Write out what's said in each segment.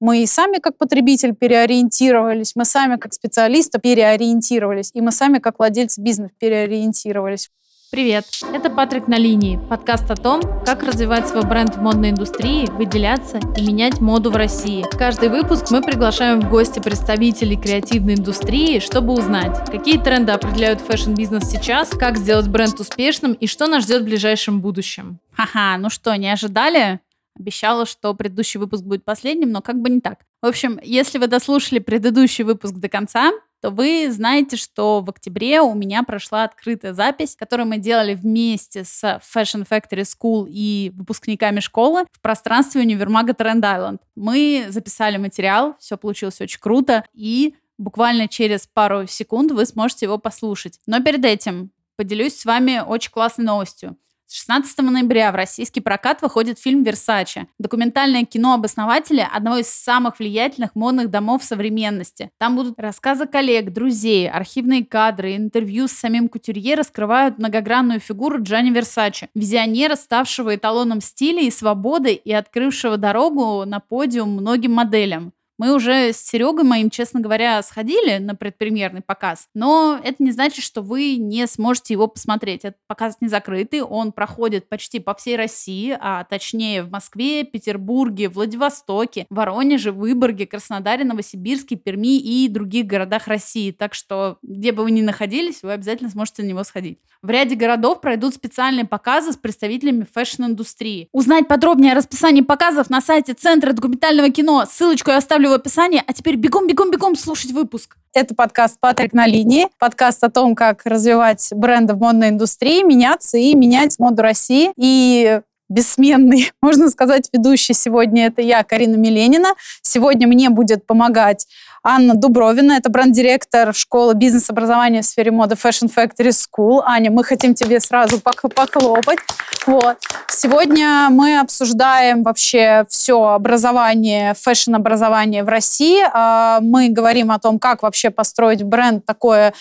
Мы и сами как потребитель переориентировались, мы сами как специалисты переориентировались, и мы сами как владельцы бизнеса переориентировались. Привет, это Патрик на линии, подкаст о том, как развивать свой бренд в модной индустрии, выделяться и менять моду в России. каждый выпуск мы приглашаем в гости представителей креативной индустрии, чтобы узнать, какие тренды определяют fashion-бизнес сейчас, как сделать бренд успешным и что нас ждет в ближайшем будущем. Ха-ха, ну что, не ожидали? Обещала, что предыдущий выпуск будет последним, но как бы не так. В общем, если вы дослушали предыдущий выпуск до конца, то вы знаете, что в октябре у меня прошла открытая запись, которую мы делали вместе с Fashion Factory School и выпускниками школы в пространстве универмага Trend Island. Мы записали материал, все получилось очень круто, и буквально через пару секунд вы сможете его послушать. Но перед этим поделюсь с вами очень классной новостью. 16 ноября в российский прокат выходит фильм «Версаче». Документальное кино об основателе одного из самых влиятельных модных домов современности. Там будут рассказы коллег, друзей, архивные кадры, интервью с самим кутюрье раскрывают многогранную фигуру Джани Версаче, визионера, ставшего эталоном стиля и свободы и открывшего дорогу на подиум многим моделям. Мы уже с Серегой моим, честно говоря, сходили на предпремьерный показ, но это не значит, что вы не сможете его посмотреть. Этот показ не закрытый, он проходит почти по всей России, а точнее в Москве, Петербурге, Владивостоке, Воронеже, Выборге, Краснодаре, Новосибирске, Перми и других городах России. Так что, где бы вы ни находились, вы обязательно сможете на него сходить. В ряде городов пройдут специальные показы с представителями fashion-индустрии. Узнать подробнее о расписании показов на сайте Центра документального кино. Ссылочку я оставлю оставлю в описании. А теперь бегом-бегом-бегом слушать выпуск. Это подкаст «Патрик на линии». Подкаст о том, как развивать бренды в модной индустрии, меняться и менять моду России. И бессменный, можно сказать, ведущий сегодня это я, Карина Миленина. Сегодня мне будет помогать Анна Дубровина, это бренд-директор школы бизнес-образования в сфере моды Fashion Factory School. Аня, мы хотим тебе сразу похлопать. Вот. Сегодня мы обсуждаем вообще все образование, фэшн-образование в России. А, мы говорим о том, как вообще построить бренд такое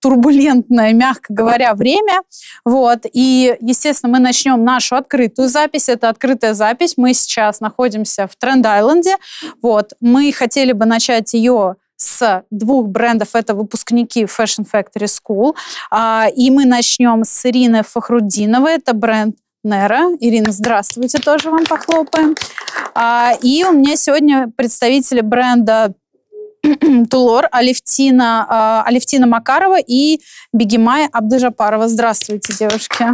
турбулентное, мягко говоря, время. Вот. И, естественно, мы начнем нашу открытую запись. Это открытая запись. Мы сейчас находимся в Тренд-Айленде. Вот. Мы хотели бы начать ее с двух брендов. Это выпускники Fashion Factory School. А, и мы начнем с Ирины Фахрудиновой. Это бренд Нера. Ирина, здравствуйте, тоже вам похлопаем. А, и у меня сегодня представители бренда Тулор, Алевтина, а, Алевтина Макарова и Бегимай Абдыжапарова. Здравствуйте, девушки.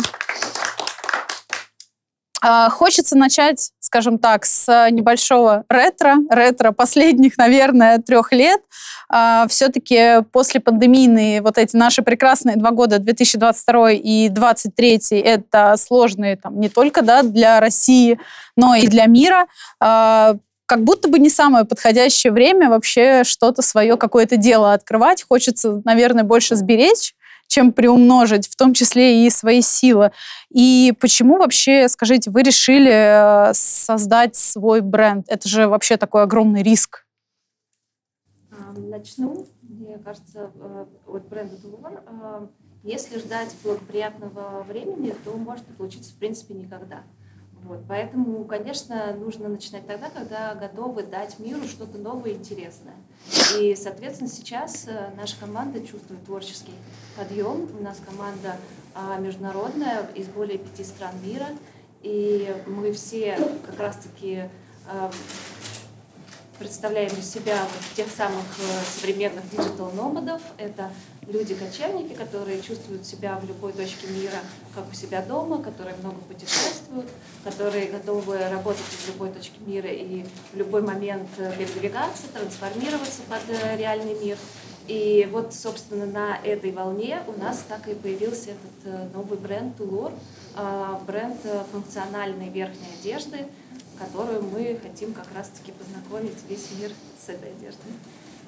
А, хочется начать, скажем так, с небольшого ретро, ретро последних, наверное, трех лет. А, Все-таки после пандемийные вот эти наши прекрасные два года, 2022 и 2023, это сложные там не только да, для России, но и для мира как будто бы не самое подходящее время вообще что-то свое, какое-то дело открывать. Хочется, наверное, больше сберечь, чем приумножить, в том числе и свои силы. И почему вообще, скажите, вы решили э, создать свой бренд? Это же вообще такой огромный риск. Начну. Мне кажется, э, от бренда Тулуар, э, если ждать благоприятного времени, то может не получиться в принципе никогда. Вот, поэтому, конечно, нужно начинать тогда, когда готовы дать миру что-то новое и интересное. И, соответственно, сейчас э, наша команда чувствует творческий подъем. У нас команда а, международная из более пяти стран мира. И мы все как раз-таки а, представляем из себя вот тех самых э, современных digital nomad ов. Это люди-кочевники, которые чувствуют себя в любой точке мира, как у себя дома, которые много путешествуют, которые готовы работать в любой точке мира и в любой момент э, передвигаться, трансформироваться под э, реальный мир. И вот, собственно, на этой волне у нас так и появился этот новый бренд Тулор, бренд функциональной верхней одежды, которую мы хотим как раз-таки познакомить весь мир с этой одеждой.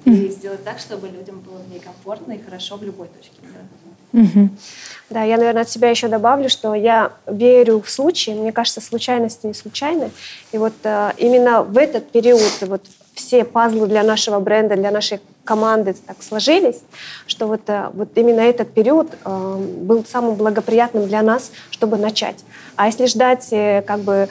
И сделать так, чтобы людям было в ней комфортно и хорошо в любой точке мира. Да, я, наверное, от себя еще добавлю, что я верю в случаи. Мне кажется, случайности не случайны. И вот э, именно в этот период вот все пазлы для нашего бренда, для нашей команды так сложились, что вот, э, вот именно этот период э, был самым благоприятным для нас, чтобы начать. А если ждать э, как бы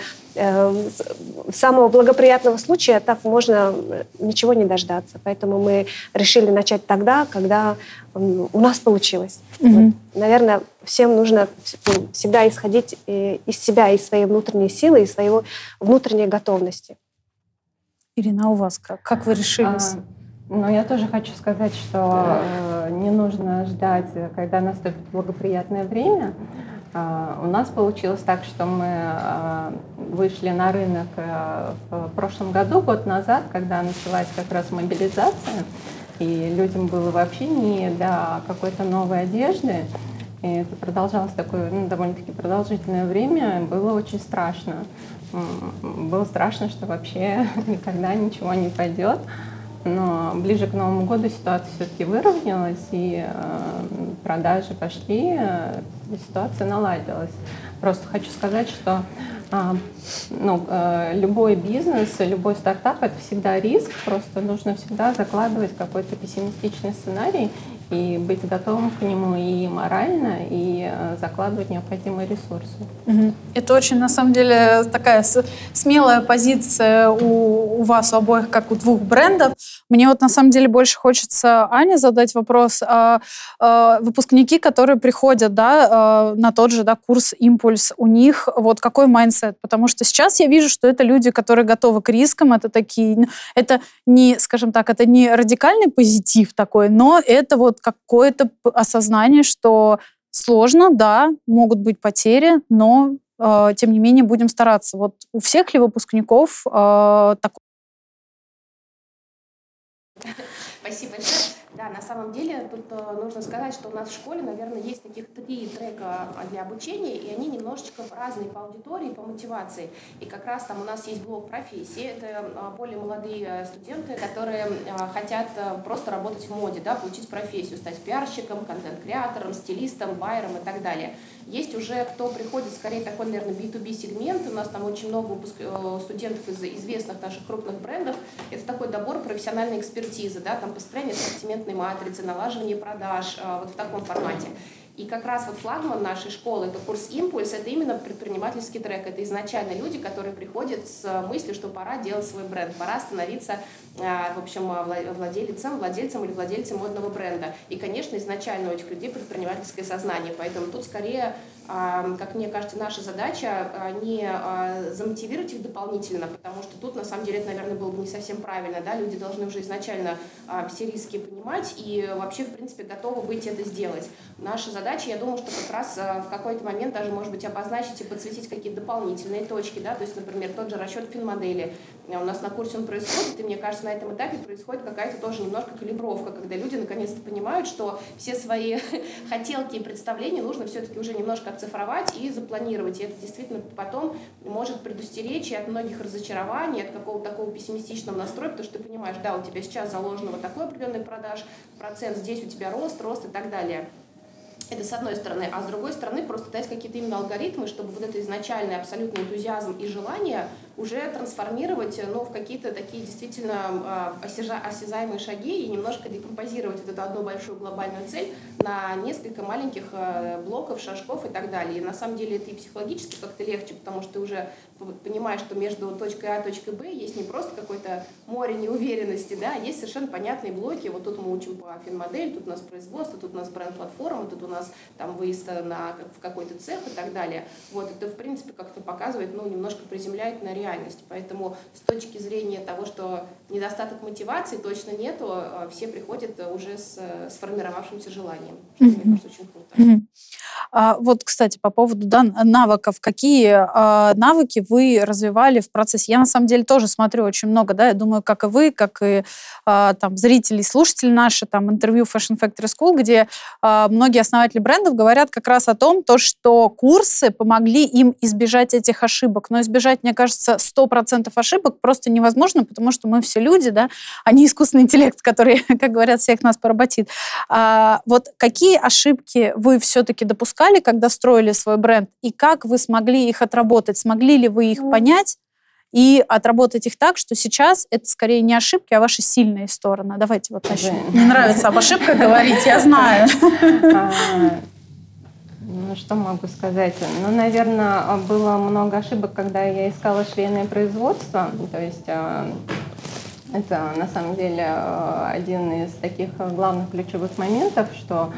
самого благоприятного случая так можно ничего не дождаться. Поэтому мы решили начать тогда, когда у нас получилось. Mm-hmm. Вот. Наверное, всем нужно ну, всегда исходить из себя, из своей внутренней силы, из своего внутренней готовности. Ирина, а у вас как? Как вы решились? А, ну, я тоже хочу сказать, что э, не нужно ждать, когда наступит благоприятное время. Э, у нас получилось так, что мы э, вышли на рынок э, в прошлом году, год назад, когда началась как раз мобилизация, и людям было вообще не до какой-то новой одежды. И это продолжалось такое ну, довольно-таки продолжительное время. Было очень страшно было страшно, что вообще никогда ничего не пойдет. Но ближе к Новому году ситуация все-таки выровнялась, и э, продажи пошли, э, ситуация наладилась. Просто хочу сказать, что э, ну, э, любой бизнес, любой стартап это всегда риск, просто нужно всегда закладывать какой-то пессимистичный сценарий и быть готовым к нему и морально, и э, закладывать необходимые ресурсы. Это очень, на самом деле, такая смелая позиция у, у вас, у обоих, как у двух брендов. Мне вот, на самом деле, больше хочется Ане задать вопрос. А, а, выпускники, которые приходят да, а, на тот же да, курс «Импульс», у них вот какой mindset? Потому что сейчас я вижу, что это люди, которые готовы к рискам, это такие, это не, скажем так, это не радикальный позитив такой, но это вот какое-то осознание, что сложно, да, могут быть потери, но э, тем не менее будем стараться. Вот у всех ли выпускников э, такой? Спасибо большое. Да, на самом деле тут э, нужно сказать, что у нас в школе, наверное, есть таких три трека для обучения, и они немножечко разные по аудитории, по мотивации. И как раз там у нас есть блок профессии, это э, более молодые э, студенты, которые хотят просто работать в моде, да, получить профессию, стать пиарщиком, контент-креатором, стилистом, байером и так далее. Есть уже, кто приходит скорее такой, наверное, B2B сегмент. У нас там очень много выпуск... Э, студентов из известных наших крупных брендов. Это такой добор профессиональной экспертизы, да, там построение ассортиментной матрицы, налаживание продаж, э, вот в таком формате. И как раз вот флагман нашей школы, это курс «Импульс», это именно предпринимательский трек. Это изначально люди, которые приходят с мыслью, что пора делать свой бренд, пора становиться, а, в общем, владельцем, владельцем или владельцем модного бренда. И, конечно, изначально у этих людей предпринимательское сознание. Поэтому тут скорее как мне кажется, наша задача а, не а, замотивировать их дополнительно, потому что тут, на самом деле, это, наверное, было бы не совсем правильно. Да? Люди должны уже изначально все риски понимать и вообще, в принципе, готовы быть это сделать. Наша задача, я думаю, что как раз в какой-то момент даже, может быть, обозначить и подсветить какие-то дополнительные точки, да, то есть, например, тот же расчет финмодели. У нас на курсе он происходит, и мне кажется, на этом этапе происходит какая-то тоже немножко калибровка, когда люди наконец-то понимают, что все свои хотелки и представления нужно все-таки уже немножко оцифровать и запланировать. И это действительно потом может предустеречь и от многих разочарований, от какого-то такого пессимистичного настроя, потому что ты понимаешь, да, у тебя сейчас заложено вот такой определенный продаж, процент, здесь у тебя рост, рост и так далее. Это с одной стороны. А с другой стороны, просто дать какие-то именно алгоритмы, чтобы вот это изначальный абсолютный энтузиазм и желание уже трансформировать ну, в какие-то такие действительно а, осязаемые шаги и немножко декомпозировать вот эту одну большую глобальную цель на несколько маленьких а, блоков, шажков и так далее. И на самом деле это и психологически как-то легче, потому что ты уже понимаешь, что между точкой А и точкой Б есть не просто какое-то море неуверенности, да, а есть совершенно понятные блоки. Вот тут мы учим по финмодель, тут у нас производство, тут у нас бренд-платформа, тут у нас там выезд на, в какой-то цех и так далее. Вот это, в принципе, как-то показывает, ну, немножко приземляет на реальность реальность. Поэтому с точки зрения того, что недостаток мотивации точно нету, а все приходят уже с сформировавшимся желанием. Что, mm-hmm. мне кажется, очень круто. Mm-hmm. А, вот, кстати, по поводу навыков. Какие а, навыки вы развивали в процессе? Я, на самом деле, тоже смотрю очень много, да, я думаю, как и вы, как и а, там зрители, слушатели наши, там интервью Fashion Factory School, где многие основатели брендов говорят как раз о том, то, что курсы помогли им избежать этих ошибок. Но избежать, мне кажется, 100% ошибок просто невозможно, потому что мы все люди, да, а не искусственный интеллект, который, как говорят, всех нас поработит. Вот какие ошибки вы все-таки допускали, когда строили свой бренд, и как вы смогли их отработать? Смогли ли вы их понять? и отработать их так, что сейчас это скорее не ошибки, а ваши сильные стороны. Давайте вот начнем. Не нравится об ошибках говорить, я знаю. А, ну, что могу сказать? Ну, наверное, было много ошибок, когда я искала швейное производство. То есть э, это на самом деле э, один из таких главных ключевых моментов, что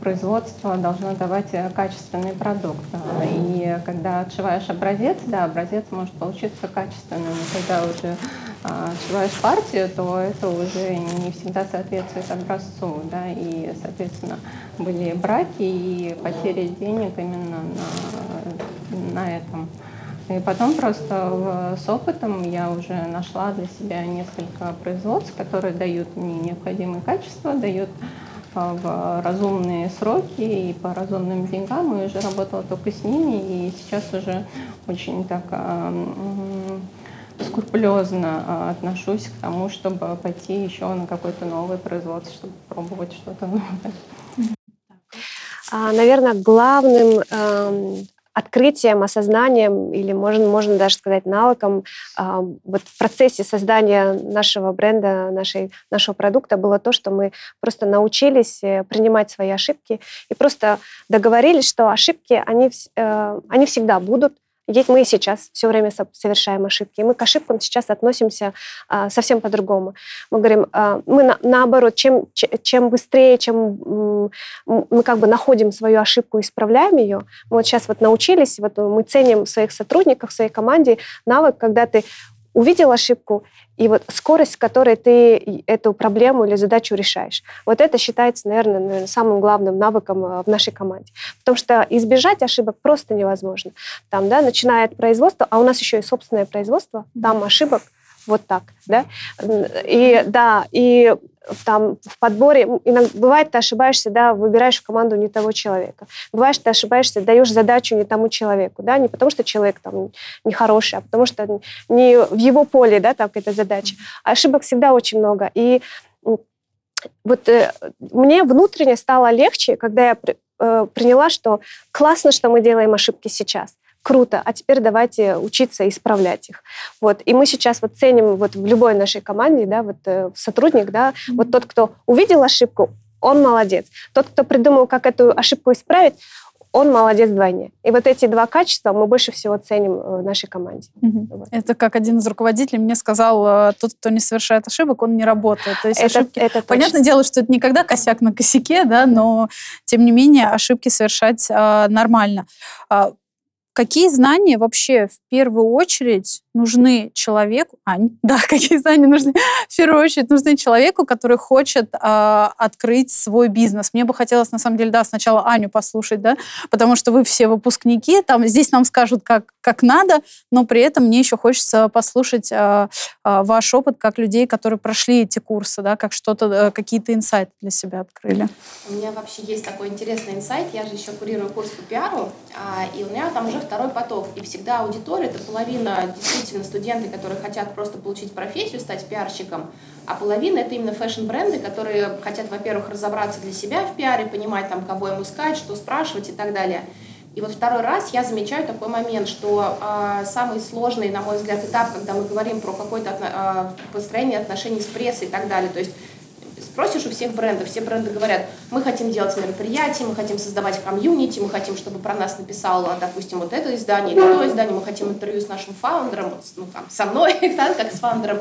производство должно давать качественный продукт. И когда отшиваешь образец, да, образец может получиться качественным. И когда уже а, отшиваешь партию, то это уже не всегда соответствует образцу, да, и, соответственно, были браки и потери денег именно на, на этом. И потом просто с опытом я уже нашла для себя несколько производств, которые дают мне необходимое качество, дают а, в разумные сроки и по разумным деньгам. И уже работала только с ними, и сейчас уже очень так а, скрупулезно а, отношусь к тому, чтобы пойти еще на какое-то новое производство, чтобы пробовать что-то новое. Наверное, главным эм, открытием, осознанием или можно, можно даже сказать навыком вот в процессе создания нашего бренда, нашей, нашего продукта было то, что мы просто научились э, принимать свои ошибки и просто договорились, что ошибки, они, э, они всегда будут, ведь мы сейчас все время совершаем ошибки. И мы к ошибкам сейчас относимся а, совсем по-другому. Мы говорим, а, мы на, наоборот, чем, чем быстрее, чем мы как бы находим свою ошибку и исправляем ее, мы вот сейчас вот научились, вот мы ценим в своих сотрудниках, в своей команде навык, когда ты увидел ошибку, и вот скорость, с которой ты эту проблему или задачу решаешь. Вот это считается, наверное, наверное самым главным навыком э, в нашей команде. Потому что избежать ошибок просто невозможно. Там, да, начиная от производства, а у нас еще и собственное производство, там ошибок вот так, да. И да, и там в подборе, иногда, бывает, ты ошибаешься, да, выбираешь в команду не того человека. Бывает, ты ошибаешься, даешь задачу не тому человеку, да, не потому что человек там нехороший, а потому что не в его поле, да, там какая-то задача. Ошибок всегда очень много. И вот э, мне внутренне стало легче, когда я э, приняла, что классно, что мы делаем ошибки сейчас круто, а теперь давайте учиться исправлять их. Вот. И мы сейчас вот ценим вот в любой нашей команде, да, вот э, сотрудник, да, mm-hmm. вот тот, кто увидел ошибку, он молодец. Тот, кто придумал, как эту ошибку исправить, он молодец вдвойне. И вот эти два качества мы больше всего ценим в нашей команде. Угу. Вот. Это как один из руководителей мне сказал, э, тот, кто не совершает ошибок, он не работает. То есть это, ошибки... это Понятное дело, что это никогда косяк на косяке, да, но тем не менее ошибки совершать а, нормально. Какие знания вообще в первую очередь нужны человеку, Ань, да, какие знания нужны в первую очередь нужны человеку, который хочет э, открыть свой бизнес. Мне бы хотелось, на самом деле, да, сначала Аню послушать, да, потому что вы все выпускники, там здесь нам скажут, как, как надо, но при этом мне еще хочется послушать э, э, ваш опыт как людей, которые прошли эти курсы, да, как что-то, э, какие-то инсайты для себя открыли. У меня вообще есть такой интересный инсайт, я же еще курирую курс по пиару, а, и у меня там уже второй поток, и всегда аудитория, это половина действительно студенты, которые хотят просто получить профессию, стать пиарщиком, а половина это именно фэшн-бренды, которые хотят, во-первых, разобраться для себя в пиаре, понимать там, кого им искать, что спрашивать и так далее. И вот второй раз я замечаю такой момент, что э, самый сложный, на мой взгляд, этап, когда мы говорим про какое-то э, построение отношений с прессой и так далее, то есть спросишь у всех брендов, все бренды говорят, мы хотим делать мероприятия, мы хотим создавать комьюнити, мы хотим, чтобы про нас написало, допустим, вот это издание или то издание, мы хотим интервью с нашим фаундером, ну, там, со мной, да, как с фаундером.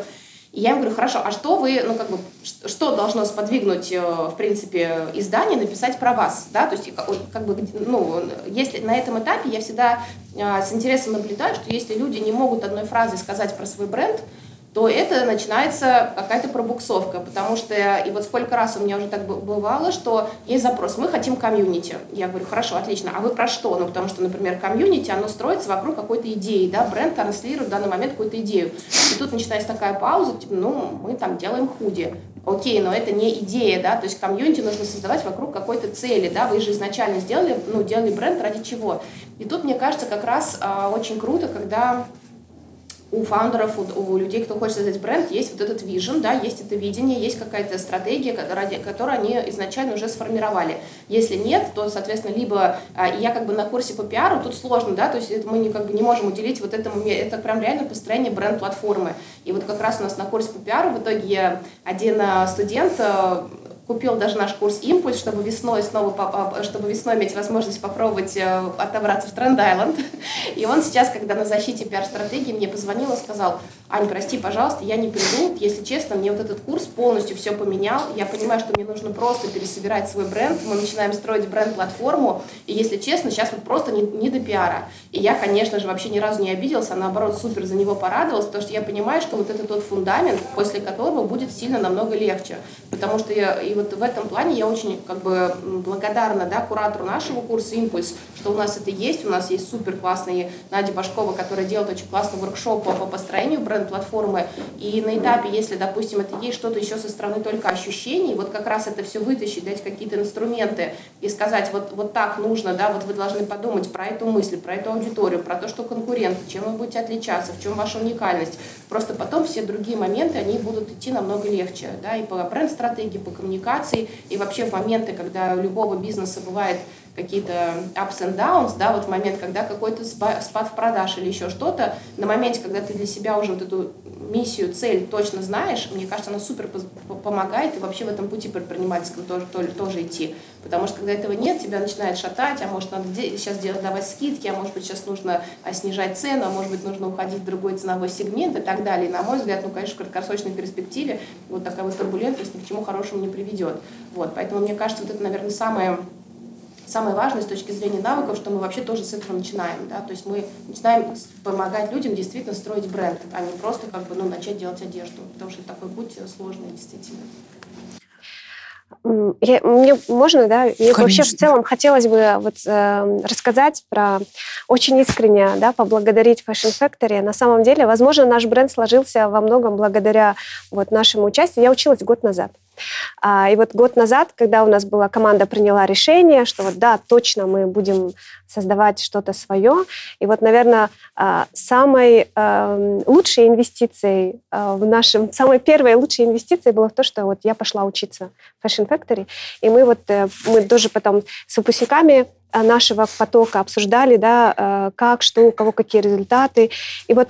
И я им говорю, хорошо, а что вы, ну, как бы, что должно сподвигнуть, э, в принципе, издание написать про вас, да, то есть, как бы, ну, если на этом этапе я всегда э, с интересом наблюдаю, что если люди не могут одной фразой сказать про свой бренд, то это начинается какая-то пробуксовка, потому что, и вот сколько раз у меня уже так бывало, что есть запрос, мы хотим комьюнити. Я говорю, хорошо, отлично, а вы про что? Ну, потому что, например, комьюнити, оно строится вокруг какой-то идеи, да, бренд транслирует в данный момент какую-то идею. И тут начинается такая пауза, типа, ну, мы там делаем худи. Окей, но это не идея, да, то есть комьюнити нужно создавать вокруг какой-то цели, да, вы же изначально сделали, ну, делали бренд ради чего. И тут, мне кажется, как раз а, очень круто, когда у фаундеров, у, у людей, кто хочет создать бренд, есть вот этот вижен, да, есть это видение, есть какая-то стратегия, ради которую они изначально уже сформировали. Если нет, то, соответственно, либо а, я как бы на курсе по пиару, тут сложно, да, то есть это мы не, как бы не можем уделить вот этому, это прям реально построение бренд-платформы. И вот как раз у нас на курсе по пиару в итоге один а, студент а, купил даже наш курс «Импульс», чтобы весной снова, чтобы весной иметь возможность попробовать э, отобраться в Тренд-Айленд. И он сейчас, когда на защите пиар-стратегии мне позвонил и сказал, Ань, прости, пожалуйста, я не приду, если честно, мне вот этот курс полностью все поменял, я понимаю, что мне нужно просто пересобирать свой бренд, мы начинаем строить бренд-платформу, и если честно, сейчас вот просто не, не до пиара. И я, конечно же, вообще ни разу не обиделся, а наоборот, супер за него порадовалась, потому что я понимаю, что вот это тот фундамент, после которого будет сильно намного легче. Потому что я, и вот в этом плане я очень как бы благодарна да, куратору нашего курса «Импульс», что у нас это есть, у нас есть супер классные Надя Башкова, которая делает очень классный воркшоп по построению бренд-платформы, и на этапе, если, допустим, это есть что-то еще со стороны только ощущений, вот как раз это все вытащить, дать какие-то инструменты и сказать, вот, вот так нужно, да, вот вы должны подумать про эту мысль, про эту аудиторию, про то, что конкуренты, чем вы будете отличаться, в чем ваша уникальность. Просто потом все другие моменты, они будут идти намного легче, да, и по бренд-стратегии, по коммуникации, и вообще в моменты, когда у любого бизнеса бывает какие-то ups and downs, да, вот момент, когда какой-то спад в продаж или еще что-то, на моменте, когда ты для себя уже вот эту миссию, цель точно знаешь, мне кажется, она супер помогает и вообще в этом пути предпринимательском тоже, тоже, тоже идти. Потому что когда этого нет, тебя начинает шатать, а может надо сейчас делать, давать скидки, а может быть сейчас нужно а, снижать цену, а может быть нужно уходить в другой ценовой сегмент и так далее. И, на мой взгляд, ну, конечно, в краткосрочной перспективе вот такая вот турбулентность ни к чему хорошему не приведет. Вот, поэтому мне кажется, вот это, наверное, самое самое важное с точки зрения навыков, что мы вообще тоже с этого начинаем. Да? То есть мы начинаем помогать людям действительно строить бренд, а не просто как бы, ну, начать делать одежду, потому что такой путь сложный действительно. Я, мне можно, да? Мне Конечно. вообще в целом хотелось бы вот, э, рассказать про очень искренне, да, поблагодарить Fashion Factory. На самом деле, возможно, наш бренд сложился во многом благодаря вот нашему участию. Я училась год назад. А, и вот год назад, когда у нас была команда приняла решение, что вот да, точно мы будем создавать что-то свое. И вот, наверное, а, самой а, лучшей инвестицией в нашем, самой первой лучшей инвестицией было в то, что вот я пошла учиться в Fashion Factory, и мы вот, э, мы тоже потом с выпускниками нашего потока обсуждали, да, как, что, у кого какие результаты. И вот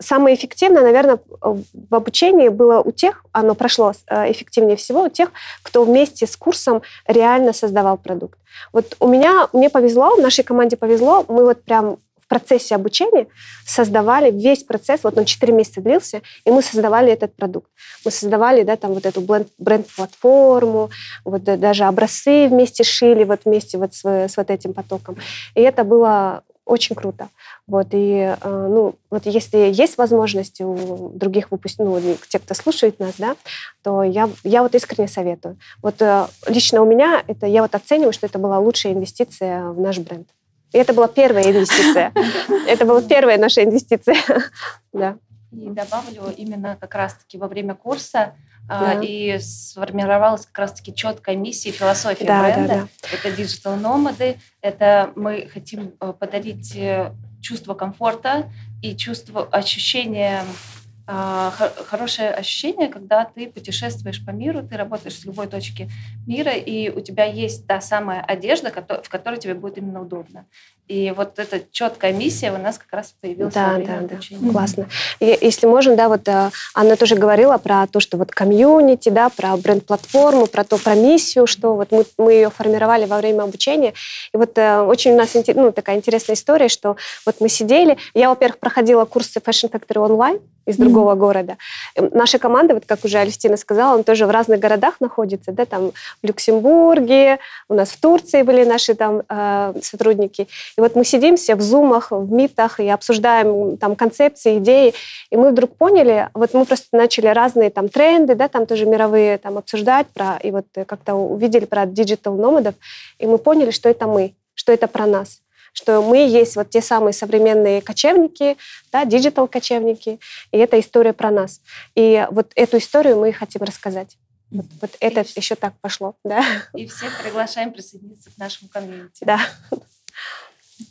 самое эффективное, наверное, в обучении было у тех, оно прошло э, эффективнее всего у тех, кто вместе с курсом реально создавал продукт. Вот у меня, мне повезло, в нашей команде повезло, мы вот прям в процессе обучения создавали весь процесс, вот он 4 месяца длился, и мы создавали этот продукт. Мы создавали, да, там вот эту бренд-платформу, вот даже образцы вместе шили, вот вместе вот с, с вот этим потоком. И это было очень круто. Вот, и, э, ну, вот если есть возможность у других выпускников, ну, те, кто слушает нас, да, то я, я вот искренне советую. Вот э, лично у меня это, я вот оцениваю, что это была лучшая инвестиция в наш бренд. И это была первая инвестиция. Это была первая наша инвестиция. Да. И добавлю именно как раз-таки во время курса да. и сформировалась как раз-таки четкая миссия и философия да, бренда. Да, да. Это digital nomad ы, это мы хотим э, подарить э, чувство комфорта и чувство ощущения а, хорошее ощущение, когда ты путешествуешь по миру, ты работаешь с любой точки мира, и у тебя есть та самая одежда, в которой тебе будет именно удобно. И вот эта четкая миссия у нас как раз появилась да, да, обучения. Да. Классно. И, если можно, да, вот э, Анна тоже говорила про то, что вот комьюнити, да, про бренд-платформу, про то, про миссию, что вот мы, мы ее формировали во время обучения. И вот э, очень у нас ну, такая интересная история, что вот мы сидели, я, во-первых, проходила курсы Fashion Factory онлайн, из другого mm-hmm. города. Наша команда, вот как уже Алистина сказала, он тоже в разных городах находится, да, там в Люксембурге, у нас в Турции были наши там э, сотрудники. И вот мы сидим все в зумах, в митах и обсуждаем там концепции, идеи. И мы вдруг поняли, вот мы просто начали разные там тренды, да, там тоже мировые там обсуждать про, и вот как-то увидели про digital nomad ов, и мы поняли, что это мы, что это про нас что мы есть вот те самые современные кочевники, да, диджитал-кочевники, и это история про нас. И вот эту историю мы хотим рассказать. Вот, вот это еще так пошло, да. И всех приглашаем присоединиться к нашему комьюнити. Да.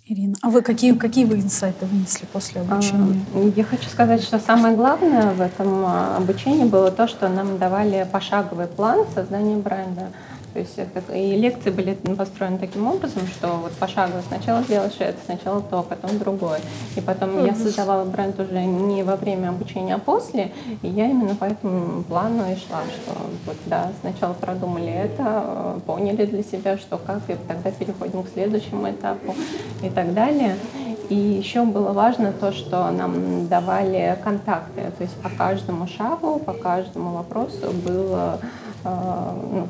Ирина, а вы какие, какие вы инсайты вынесли после обучения? Я хочу сказать, что самое главное в этом а, обучении было то, что нам давали пошаговый план создания бренда. То есть это, и лекции были построены таким образом, что вот пошагово сначала сделаешь это, сначала то, потом другое. И потом mm-hmm. я создавала бренд уже не во время обучения, а после. И я именно по этому плану и шла, что вот да, сначала продумали это, поняли для себя, что как, и тогда переходим к следующему этапу и так далее. И еще было важно то, что нам давали контакты, то есть по каждому шагу, по каждому вопросу было ну,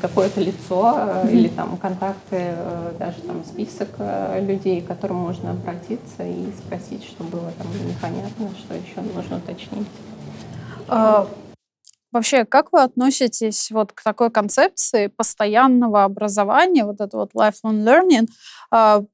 какое-то лицо mm-hmm. или там контакты, э, даже там список людей, к которым можно обратиться и спросить, что было там непонятно, что еще нужно уточнить. А, вообще, как вы относитесь вот к такой концепции постоянного образования, вот это вот lifelong learning? А,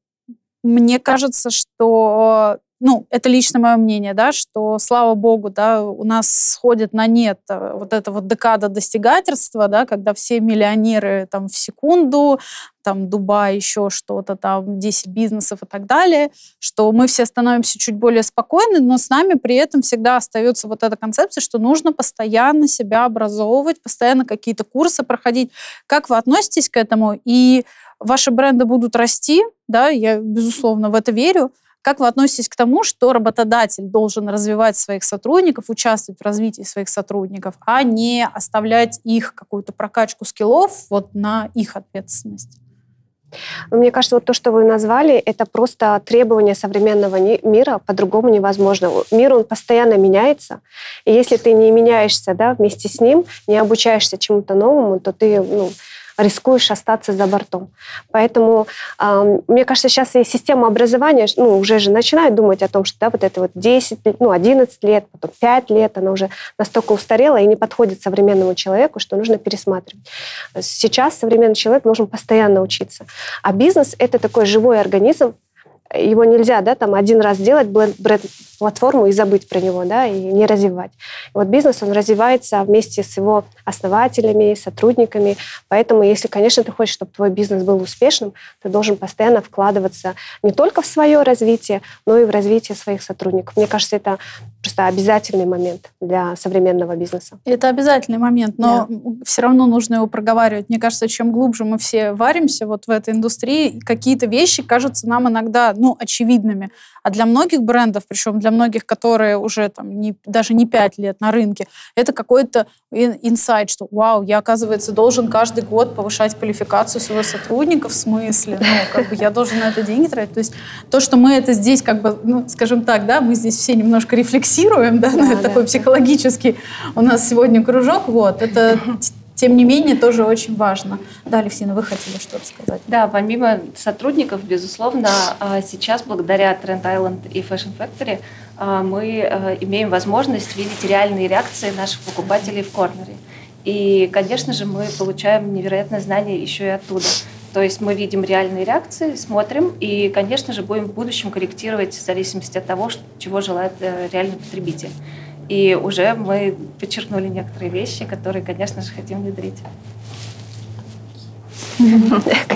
мне кажется, что ну, это лично мое мнение, да, что, слава богу, да, у нас сходит на нет э, вот эта вот декада достигательства, да, когда все миллионеры там в секунду, там Дубай, еще что-то там, 10 бизнесов и так далее, что мы все становимся чуть более спокойны, но с нами при этом всегда остается вот эта концепция, что нужно постоянно себя образовывать, постоянно какие-то курсы проходить. Как вы относитесь к этому? И ваши бренды будут расти, да, я, безусловно, в это верю, как вы относитесь к тому, что работодатель должен развивать своих сотрудников, участвовать в развитии своих сотрудников, а не оставлять их какую-то прокачку скиллов вот на их ответственность? Ну, мне кажется, вот то, что вы назвали, это просто требование современного мира, по-другому невозможно. Мир, он постоянно меняется, и если ты не меняешься да, вместе с ним, не обучаешься чему-то новому, то ты ну, рискуешь остаться за бортом. Поэтому, мне кажется, сейчас и система образования, ну, уже же начинает думать о том, что да, вот это вот 10, ну, 11 лет, потом 5 лет, она уже настолько устарела и не подходит современному человеку, что нужно пересматривать. Сейчас современный человек должен постоянно учиться. А бизнес — это такой живой организм, его нельзя, да, там один раз сделать бренд-платформу и забыть про него, да, и не развивать. И вот бизнес, он развивается вместе с его основателями, сотрудниками, поэтому если, конечно, ты хочешь, чтобы твой бизнес был успешным, ты должен постоянно вкладываться не только в свое развитие, но и в развитие своих сотрудников. Мне кажется, это просто обязательный момент для современного бизнеса. Это обязательный момент, но да. все равно нужно его проговаривать. Мне кажется, чем глубже мы все варимся вот в этой индустрии, какие-то вещи кажутся нам иногда ну, очевидными. А для многих брендов, причем для многих, которые уже там не, даже не пять лет на рынке, это какой-то инсайт, что вау, я, оказывается, должен каждый год повышать квалификацию своего сотрудника в смысле, ну, как бы я должен на это деньги тратить. То есть то, что мы это здесь, как бы, ну, скажем так, да, мы здесь все немножко рефлексируем, да, да, ну, это да, такой да. психологический у нас сегодня кружок, вот, это тем не менее, тоже очень важно. Да, Алексеевна, вы хотели что-то сказать? Да, помимо сотрудников, безусловно, а, сейчас благодаря Trend Island и Fashion Factory а, мы а, имеем возможность видеть реальные реакции наших покупателей в корнере. И, конечно же, мы получаем невероятное знание еще и оттуда. То есть мы видим реальные реакции, смотрим и, конечно же, будем в будущем корректировать в зависимости от того, чего желает э, реальный потребитель. И уже мы подчеркнули некоторые вещи, которые, конечно же, хотим внедрить.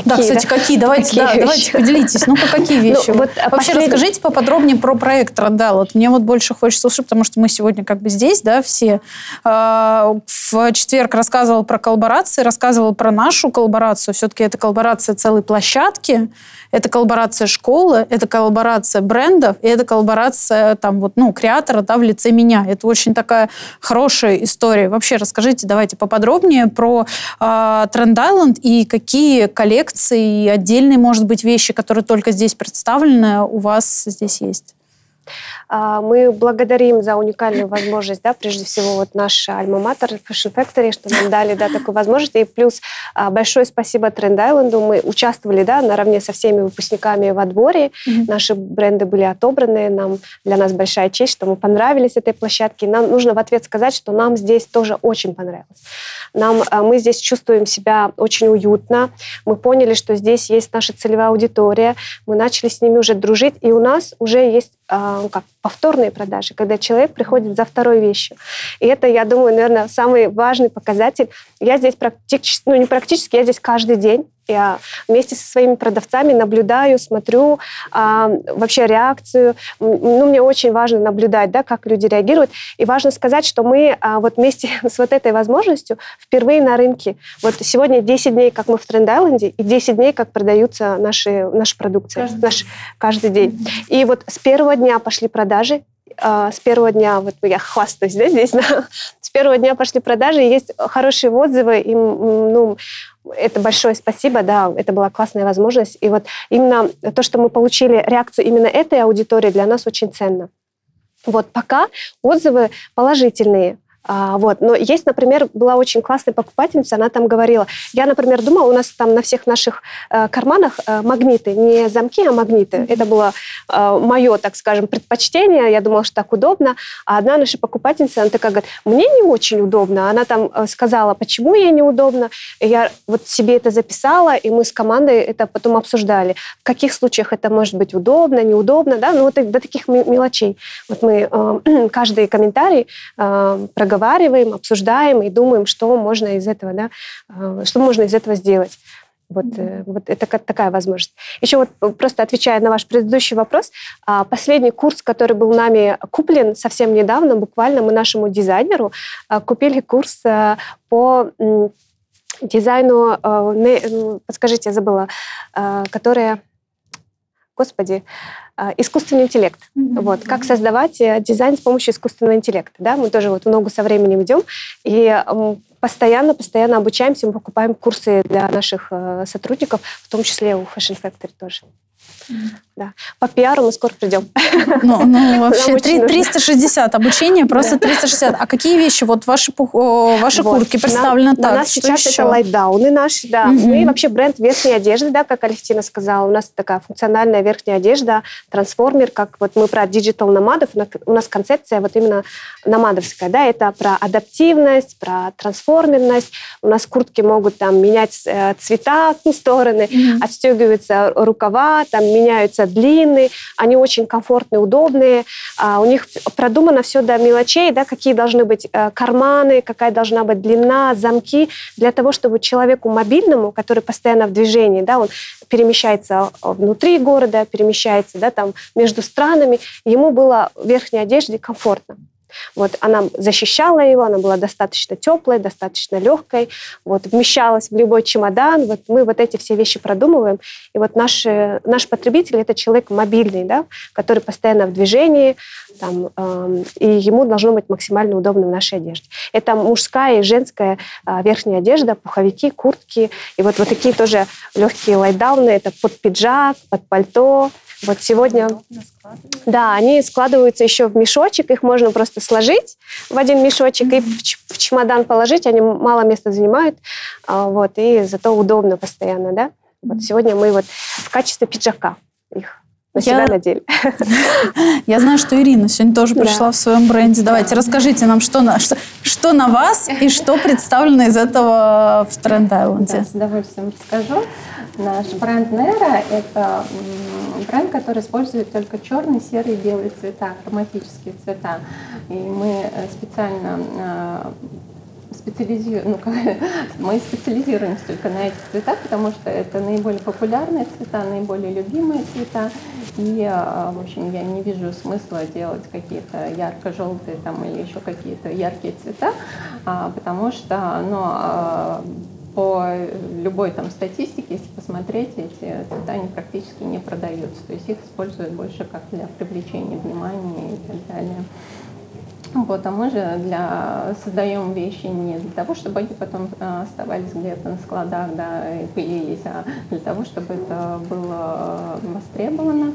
Да, кстати, какие? Давайте, да, давайте поделитесь. Ну-ка, какие ну, вещи? Вообще расскажите поподробнее про проект Рандал. Вот мне вот больше хочется услышать, потому что мы сегодня как бы здесь, да, все. А, в четверг рассказывал про коллаборации, рассказывал про нашу коллаборацию. Все-таки это коллаборация целой площадки. Это коллаборация школы, это коллаборация брендов, и это коллаборация там вот, ну, креатора да, в лице меня. Это очень такая хорошая история. Вообще расскажите, давайте поподробнее про э, Trend Island и какие коллекции и отдельные, может быть, вещи, которые только здесь представлены, у вас здесь есть. А, мы благодарим за уникальную возможность, да, прежде всего, вот наш альма-матер Fashion Factory, что нам дали, да, такую возможность. И плюс а, большое спасибо Trend Island. Мы участвовали, да, наравне со всеми выпускниками в отборе. Mm-hmm. Наши бренды были отобраны. Нам, для нас большая честь, что мы понравились этой площадке. Нам нужно в ответ сказать, что нам здесь тоже очень понравилось. Нам, а, мы здесь чувствуем себя очень уютно. Мы поняли, что здесь есть наша целевая аудитория. Мы начали с ними уже дружить, и у нас уже есть ну как, повторные продажи, когда человек приходит за второй вещью. И это, я думаю, наверное, самый важный показатель. Я здесь практически, ну не практически, я здесь каждый день я вместе со своими продавцами наблюдаю, смотрю а, вообще реакцию. Ну, мне очень важно наблюдать, да, как люди реагируют. И важно сказать, что мы а, вот вместе с вот этой возможностью впервые на рынке. Вот сегодня 10 дней, как мы в Тренд-Айленде, и 10 дней, как продаются наши, наши продукции. Каждый, наш, каждый день. И вот с первого дня пошли продажи, а, с первого дня, вот я хвастаюсь да, здесь, да, с первого дня пошли продажи, есть хорошие отзывы, и, ну, это большое спасибо, да, это была классная возможность. И вот именно то, что мы получили реакцию именно этой аудитории, для нас очень ценно. Вот пока отзывы положительные. А, вот. Но есть, например, была очень классная покупательница, она там говорила, я, например, думала, у нас там на всех наших э, карманах э, магниты, не замки, а магниты. Mm-hmm. Это было э, мое, так скажем, предпочтение, я думала, что так удобно. А одна наша покупательница, она такая говорит, мне не очень удобно. Она там э, сказала, почему ей неудобно. И я вот себе это записала, и мы с командой это потом обсуждали. В каких случаях это может быть удобно, неудобно, да, ну вот до таких мелочей. Вот мы э, каждый комментарий э, проговариваем, обсуждаем и думаем, что можно из этого, да, э, что можно из этого сделать. Вот, mm-hmm. вот это такая возможность. Еще вот э, просто отвечая на ваш предыдущий вопрос, а, последний курс, который был нами куплен совсем недавно, буквально мы нашему дизайнеру купили курс по дизайну, подскажите, я забыла, которая, господи, искусственный интеллект. Mm-hmm. Вот, как создавать э, дизайн с помощью искусственного интеллекта. Да? Мы тоже вот много со временем идем, и постоянно, постоянно обучаемся, мы покупаем курсы для наших э, сотрудников, в том числе у Fashion Factory тоже. Да. По пиару мы скоро придем. Ну, ну вообще 360 обучение, просто 360. А какие вещи? Вот ваши, ваши вот. куртки представлены так. У нас сейчас еще? это light down ы наши, да. Угу. Мы вообще бренд верхней одежды, да, как Алевтина сказала. У нас такая функциональная верхняя одежда, трансформер, как вот мы про digital nomad ов. У нас концепция вот именно номадовская, да, это про адаптивность, про трансформерность. У нас куртки могут там менять э, цвета в стороны, угу. отстегиваются рукава, там меняются длины, они очень комфортные, удобные, а, у них продумано все до мелочей, да, какие должны быть э, карманы, какая должна быть длина, замки, для того, чтобы человеку мобильному, который постоянно в движении, да, он перемещается внутри города, перемещается да, там, между странами, ему было в верхней одежде комфортно. Вот она защищала его, она была достаточно теплой, достаточно легкой, вот, вмещалась в любой чемодан. Вот мы вот эти все вещи продумываем. И вот наши, наш потребитель – это человек мобильный, да, который постоянно в движении, там, э, и ему должно быть максимально удобно в нашей одежде. Это мужская и женская э, верхняя одежда, пуховики, куртки. И вот, вот такие тоже легкие лайдауны. Это под пиджак, под пальто, вот сегодня... Да, они складываются еще в мешочек, их можно просто сложить в один мешочек и в чемодан положить, они мало места занимают, а, вот, и зато удобно постоянно, да. Вот сегодня мы вот в качестве пиджака их на себя я... надели. Я знаю, что Ирина сегодня тоже пришла да. в своем бренде. Давайте, да. расскажите нам, что на, что, что на вас и что представлено из этого в Тренд Айленде. Да, с удовольствием расскажу. Наш бренд Nera – это бренд, который использует только черный, серый и белый цвета, хроматические цвета. И мы э, специально э, специализируем, ну, мы специализируемся только на этих цветах, потому что это наиболее популярные цвета, наиболее любимые цвета. И, э, в общем, я не вижу смысла делать какие-то ярко-желтые там или еще какие-то яркие цвета, а, потому что, ну, по любой там статистике, если посмотреть, эти цвета они практически не продаются. То есть их используют больше как для привлечения внимания и так далее. Вот, а мы же для, создаем вещи не для того, чтобы они потом а, оставались где-то на складах, да, и пылились, а для того, чтобы это было востребовано.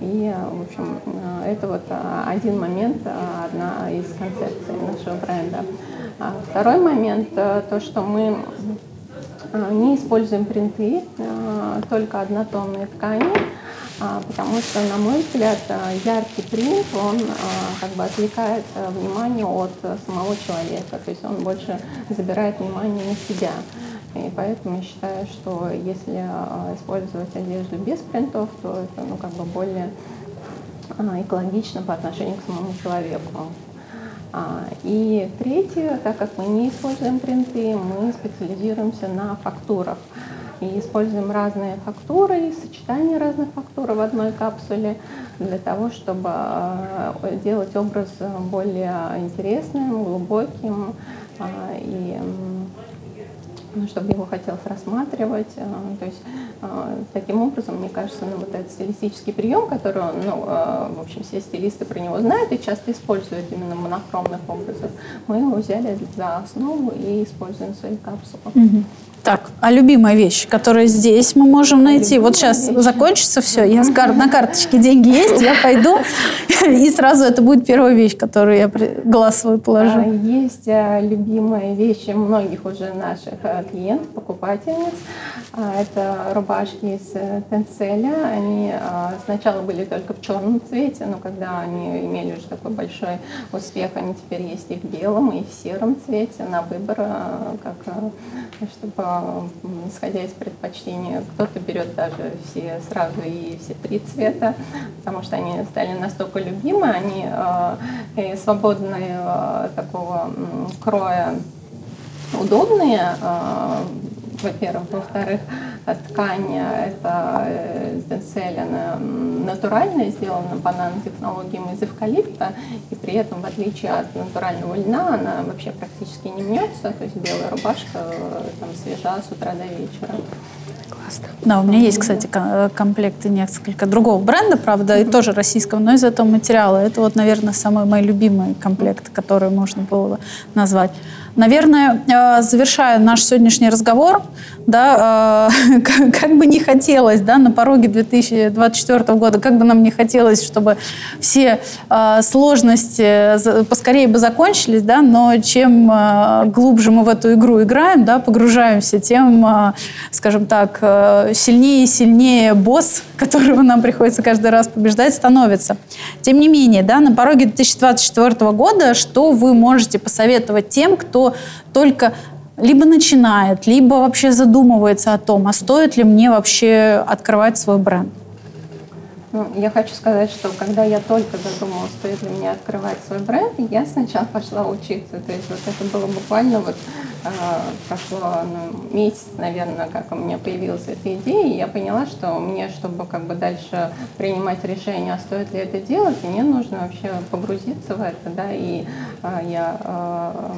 И, в общем, это вот один момент, одна из концепций нашего бренда. А второй момент, то, что мы а, не используем принты, а, только однотонные ткани, а, потому что, на мой взгляд, яркий принт, он как бы отвлекает внимание от самого человека, то есть он больше забирает внимание на себя. И поэтому я считаю, что если использовать одежду без принтов, то это ну, как бы более а, экологично по отношению к самому человеку. А, и третье, так как мы не используем принты, мы специализируемся на фактурах. И используем разные фактуры и сочетание разных фактур в одной капсуле для того, чтобы а, делать образ более интересным, глубоким и ну, чтобы его хотелось рассматривать. То есть таким образом, мне кажется, ну, вот этот стилистический прием, который, ну, в общем, все стилисты про него знают и часто используют именно монохромных образов, мы его взяли за основу и используем в своих капсулах. Угу. Так, а любимая вещь, которая здесь мы можем найти? Любимая вот сейчас вещь. закончится все, я кар- на карточке деньги есть, я пойду, и сразу это будет первая вещь, которую я глаз свой положу. Есть э, любимые вещи многих уже наших э, клиентов, покупательниц. А, это рубашки из э, Тенцеля. Они сначала были только в черном цвете, но когда они имели уже такой большой успех, они теперь есть и в белом, и в сером цвете на выбор, как чтобы исходя из предпочтения, кто-то берет даже все сразу и все три цвета, потому что они стали настолько любимы, они э, свободные э, такого кроя, удобные, э, во-первых. Во-вторых, ткань это тенсель, она натуральная, сделана по нанотехнологиям из эвкалипта, и при этом, в отличие от натурального льна, она вообще практически не мнется, то есть белая рубашка там свежа с утра до вечера. Классно. Да, у меня есть, кстати, комплекты несколько другого бренда, правда, и тоже российского, но из этого материала. Это вот, наверное, самый мой любимый комплект, который можно было бы назвать. Наверное, э, завершая наш сегодняшний разговор, да, э, как бы не хотелось, да, на пороге 2024 года, как бы нам не хотелось, чтобы все э, сложности поскорее бы закончились, да, но чем глубже мы в эту игру играем, да, погружаемся, тем, скажем так, сильнее и сильнее босс, которого нам приходится каждый раз побеждать, становится. Тем не менее, да, на пороге 2024 года, что вы можете посоветовать тем, кто кто только либо начинает, либо вообще задумывается о том, а стоит ли мне вообще открывать свой бренд? Ну, я хочу сказать, что когда я только задумала, стоит ли мне открывать свой бренд, я сначала пошла учиться. То есть вот это было буквально вот э, прошло ну, месяц, наверное, как у меня появилась эта идея, и я поняла, что мне, чтобы как бы дальше принимать решение, а стоит ли это делать, мне нужно вообще погрузиться в это, да, и э, я э,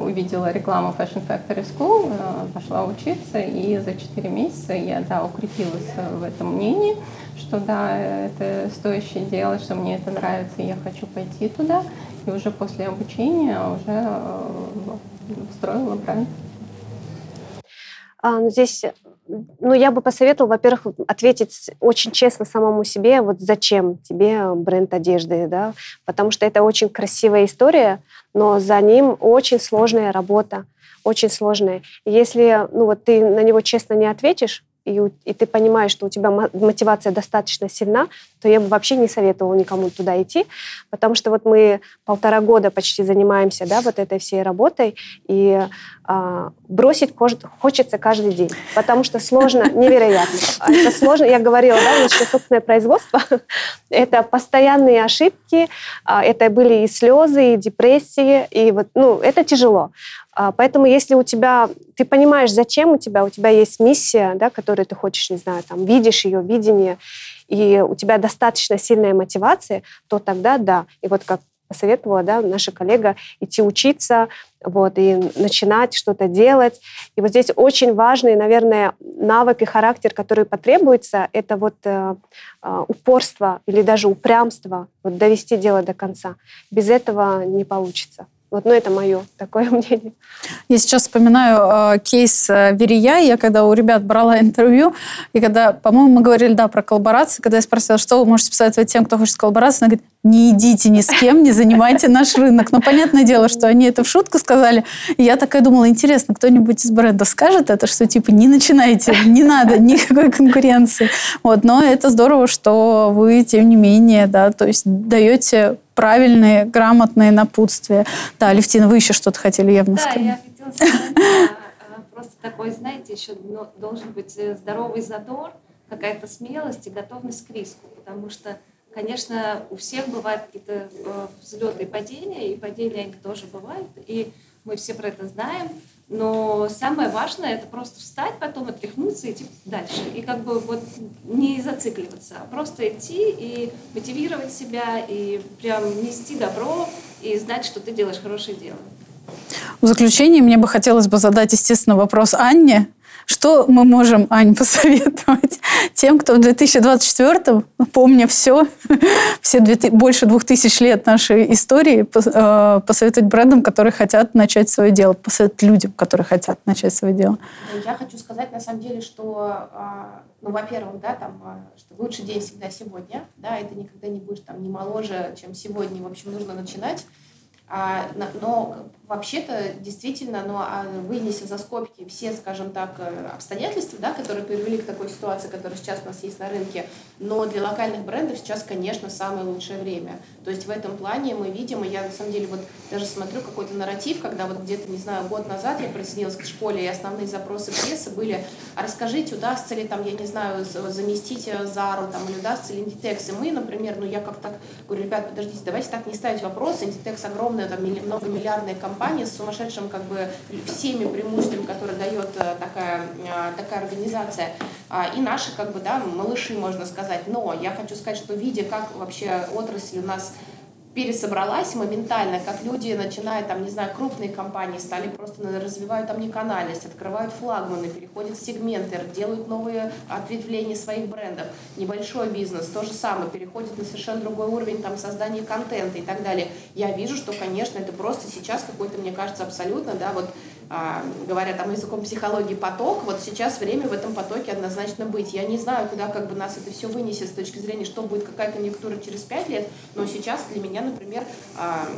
увидела рекламу Fashion Factory School, э, пошла учиться, и за 4 месяца я да, укрепилась в этом мнении, что да, это стоящее дело, что мне это нравится, и я хочу пойти туда. И уже после обучения уже э, строила бренд. А, ну, здесь ну, я бы посоветовала, во-первых, ответить очень честно самому себе, вот зачем тебе бренд одежды, да, потому что это очень красивая история, но за ним очень сложная работа, очень сложная. Если, ну, вот ты на него честно не ответишь, и, и ты понимаешь, что у тебя мотивация достаточно сильна, то я бы вообще не советовала никому туда идти, потому что вот мы полтора года почти занимаемся, да, вот этой всей работой, и а, бросить хочется каждый день, потому что сложно, невероятно. Это сложно, я говорила, да, наше собственное производство, это постоянные ошибки, а, это были и слезы, и депрессии, и вот, ну, это тяжело. А, поэтому если у тебя, ты понимаешь, зачем у тебя, у тебя есть миссия, да, которую ты хочешь, не знаю, там, видишь ее, видение, и у тебя достаточно сильная мотивация, то тогда да. И вот как посоветовала да, наша коллега идти учиться, вот, и начинать что-то делать. И вот здесь очень важный, наверное, навык и характер, который потребуется, это вот э, э, упорство или даже упрямство, вот довести дело до конца. Без этого не получится. Вот, ну, это мое такое мнение. Я сейчас вспоминаю э, кейс э, Верия. Я когда у ребят брала интервью, и когда, по-моему, мы говорили, да, про коллаборации, когда я спросила, что вы можете посоветовать тем, кто хочет коллаборации, она говорит, не идите ни с кем, не занимайте наш рынок. Но понятное дело, что они это в шутку сказали. И я такая думала, интересно, кто-нибудь из брендов скажет это, что типа не начинайте, не надо никакой конкуренции. Вот, но это здорово, что вы, тем не менее, да, то есть даете правильные, грамотные напутствия. Да, Левтина, вы еще что-то хотели явно да, сказать. Да, я хотела сказать, а, а, просто такой, знаете, еще должен быть э, здоровый задор, какая-то смелость и готовность к риску, потому что Конечно, у всех бывают какие-то э, взлеты и падения, и падения они тоже бывают, и мы все про это знаем. Но самое важное это просто встать, потом отряхнуться и идти дальше. И как бы вот не зацикливаться, а просто идти и мотивировать себя, и прям нести добро, и знать, что ты делаешь хорошее дело. В заключение мне бы хотелось бы задать, естественно, вопрос Анне. Что мы можем, Ань, посоветовать тем, кто в 2024-м, помня все, все больше двух тысяч лет нашей истории, э, посоветовать брендам, которые хотят начать свое дело, посоветовать людям, которые хотят начать свое дело? Я хочу сказать, на самом деле, что, а, ну, во-первых, да, там, а, что лучший день всегда сегодня, да, ты никогда не будешь там не моложе, чем сегодня, в общем, нужно начинать. А, но вообще-то действительно, но а, вынеся за скобки все, скажем так, э, обстоятельства, да, которые привели к такой ситуации, которая сейчас у нас есть на рынке, но для локальных брендов сейчас, конечно, самое лучшее время. То есть в этом плане мы видим, и я на самом деле вот даже смотрю какой-то нарратив, когда вот где-то, не знаю, год назад я присоединилась к школе, и основные запросы прессы были, а расскажите, удастся ли там, я не знаю, заместить э, Зару там, или удастся ли Inditex. И мы, например, ну я как так говорю, ребят, подождите, давайте так не ставить вопросы, Inditex огромная, там, многомиллиардная компания, компания с сумасшедшим как бы всеми преимуществами, которые дает э, такая, э, такая организация. А, и наши как бы, да, малыши, можно сказать. Но я хочу сказать, что видя, как вообще отрасль у нас пересобралась моментально, как люди начинают, там, не знаю, крупные компании стали просто развивают там неканальность, открывают флагманы, переходят в сегменты, делают новые ответвления своих брендов. Небольшой бизнес, то же самое, переходит на совершенно другой уровень там создания контента и так далее. Я вижу, что, конечно, это просто сейчас какой-то, мне кажется, абсолютно, да, вот говоря там языком психологии, поток, вот сейчас время в этом потоке однозначно быть. Я не знаю, куда как бы нас это все вынесет с точки зрения, что будет, какая конъюнктура через пять лет, но сейчас для меня, например, а,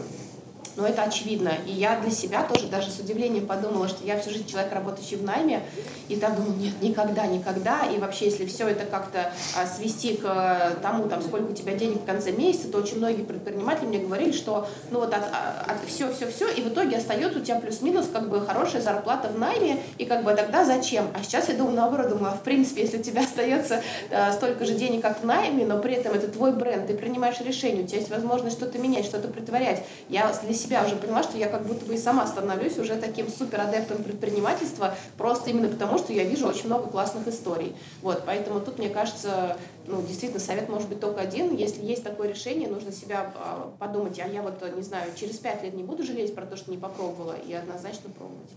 но это очевидно. И я для себя тоже даже с удивлением подумала, что я всю жизнь человек, работающий в найме, и так думаю, нет, никогда, никогда. И вообще, если все это как-то а, свести к а, тому, там, сколько у тебя денег в конце месяца, то очень многие предприниматели мне говорили, что ну вот от, а, от все, все, все, и в итоге остается у тебя плюс-минус как бы хорошая зарплата в найме, и как бы тогда зачем? А сейчас я думаю наоборот, думаю, а в принципе, если у тебя остается а, столько же денег, как в найме, но при этом это твой бренд, ты принимаешь решение, у тебя есть возможность что-то менять, что-то притворять. Я для себя уже поняла, что я как будто бы и сама становлюсь уже таким супер адептом предпринимательства, просто именно потому, что я вижу очень много классных историй. Вот, поэтому тут, мне кажется, ну, действительно, совет может быть только один. Если есть такое решение, нужно себя а, подумать, а я вот, не знаю, через пять лет не буду жалеть про то, что не попробовала, и однозначно пробовать.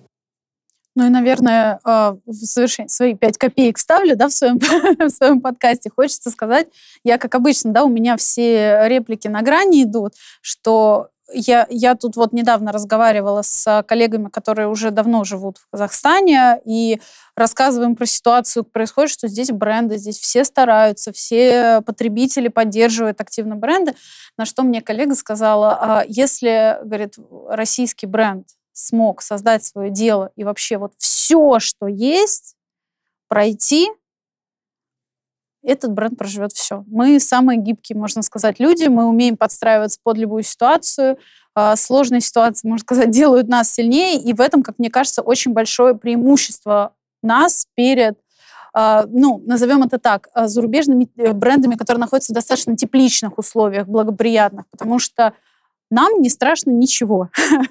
Ну и, наверное, а, в завершение свои пять копеек ставлю да, в, своем, в своем подкасте. Хочется сказать, я, как обычно, да, у меня все реплики на грани идут, что я, я тут вот недавно разговаривала с коллегами, которые уже давно живут в Казахстане, и рассказываем про ситуацию, происходит, что здесь бренды, здесь все стараются, все потребители поддерживают активно бренды. На что мне коллега сказала, «А если, говорит, российский бренд смог создать свое дело и вообще вот все, что есть, пройти, этот бренд проживет все. Мы самые гибкие, можно сказать, люди, мы умеем подстраиваться под любую ситуацию, а, сложные ситуации, можно сказать, делают нас сильнее, и в этом, как мне кажется, очень большое преимущество нас перед а, ну, назовем это так, а, зарубежными э, брендами, которые находятся в достаточно тепличных условиях, благоприятных, потому что нам не страшно ничего.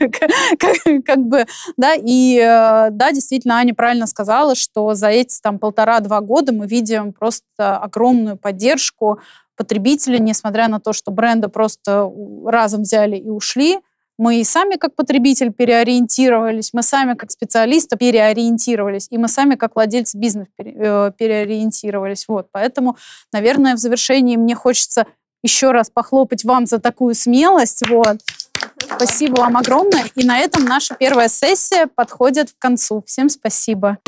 как, бы, да, и э, да, действительно, Аня правильно сказала, что за эти там полтора-два года мы видим просто огромную поддержку потребителя, несмотря на то, что бренды просто разом взяли и ушли, мы и сами как потребитель переориентировались, мы сами как специалисты переориентировались, и мы сами как владельцы бизнеса э, переориентировались. Вот, поэтому, наверное, в завершении мне хочется еще раз похлопать вам за такую смелость. Вот. Спасибо вам огромное. И на этом наша первая сессия подходит к концу. Всем спасибо.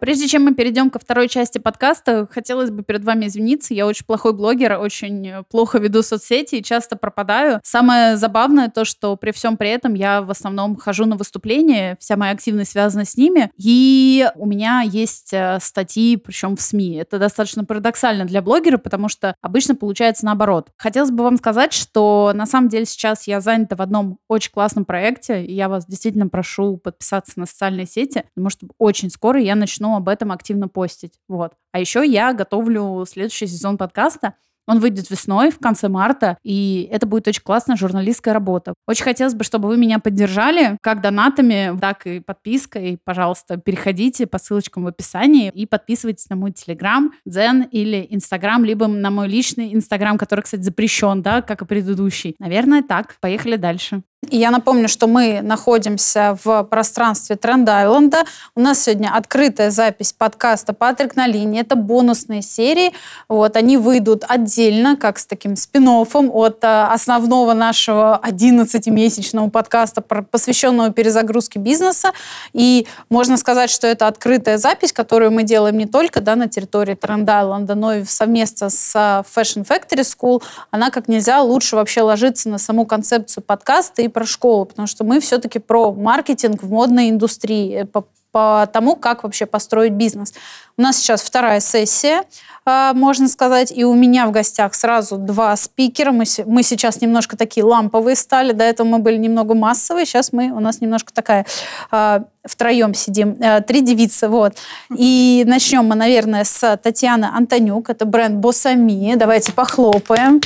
Прежде чем мы перейдем ко второй части подкаста, хотелось бы перед вами извиниться. Я очень плохой блогер, очень плохо веду соцсети и часто пропадаю. Самое забавное то, что при всем при этом я в основном хожу на выступления, вся моя активность связана с ними, и у меня есть э, статьи, причем в СМИ. Это достаточно парадоксально для блогера, потому что обычно получается наоборот. Хотелось бы вам сказать, что на самом деле сейчас я занята в одном очень классном проекте, и я вас действительно прошу подписаться на социальные сети, потому что очень скоро я начну начну об этом активно постить. Вот. А еще я готовлю следующий сезон подкаста. Он выйдет весной, в конце марта, и это будет очень классная журналистская работа. Очень хотелось бы, чтобы вы меня поддержали, как донатами, так и подпиской. Пожалуйста, переходите по ссылочкам в описании и подписывайтесь на мой Телеграм, Дзен или Инстаграм, либо на мой личный Инстаграм, который, кстати, запрещен, да, как и предыдущий. Наверное, так. Поехали дальше. Я напомню, что мы находимся в пространстве Тренд-Айленда. У нас сегодня открытая запись подкаста «Патрик на линии». Это бонусные серии. Вот, они выйдут отдельно, как с таким спин от э, основного нашего 11-месячного подкаста, посвященного перезагрузке бизнеса. И можно сказать, что это открытая запись, которую мы делаем не только да, на территории Тренд-Айленда, но и совместно с э, Fashion Factory School. Она как нельзя лучше вообще ложится на саму концепцию подкаста и про школу, потому что мы все-таки про маркетинг в модной индустрии, по, по тому, как вообще построить бизнес. У нас сейчас вторая сессия, а, можно сказать, и у меня в гостях сразу два спикера. Мы, мы сейчас немножко такие ламповые стали, до этого мы были немного массовые, сейчас мы, у нас немножко такая а, втроем сидим, а, три девицы, вот. И начнем мы, наверное, с Татьяны Антонюк, это бренд Босами, давайте похлопаем.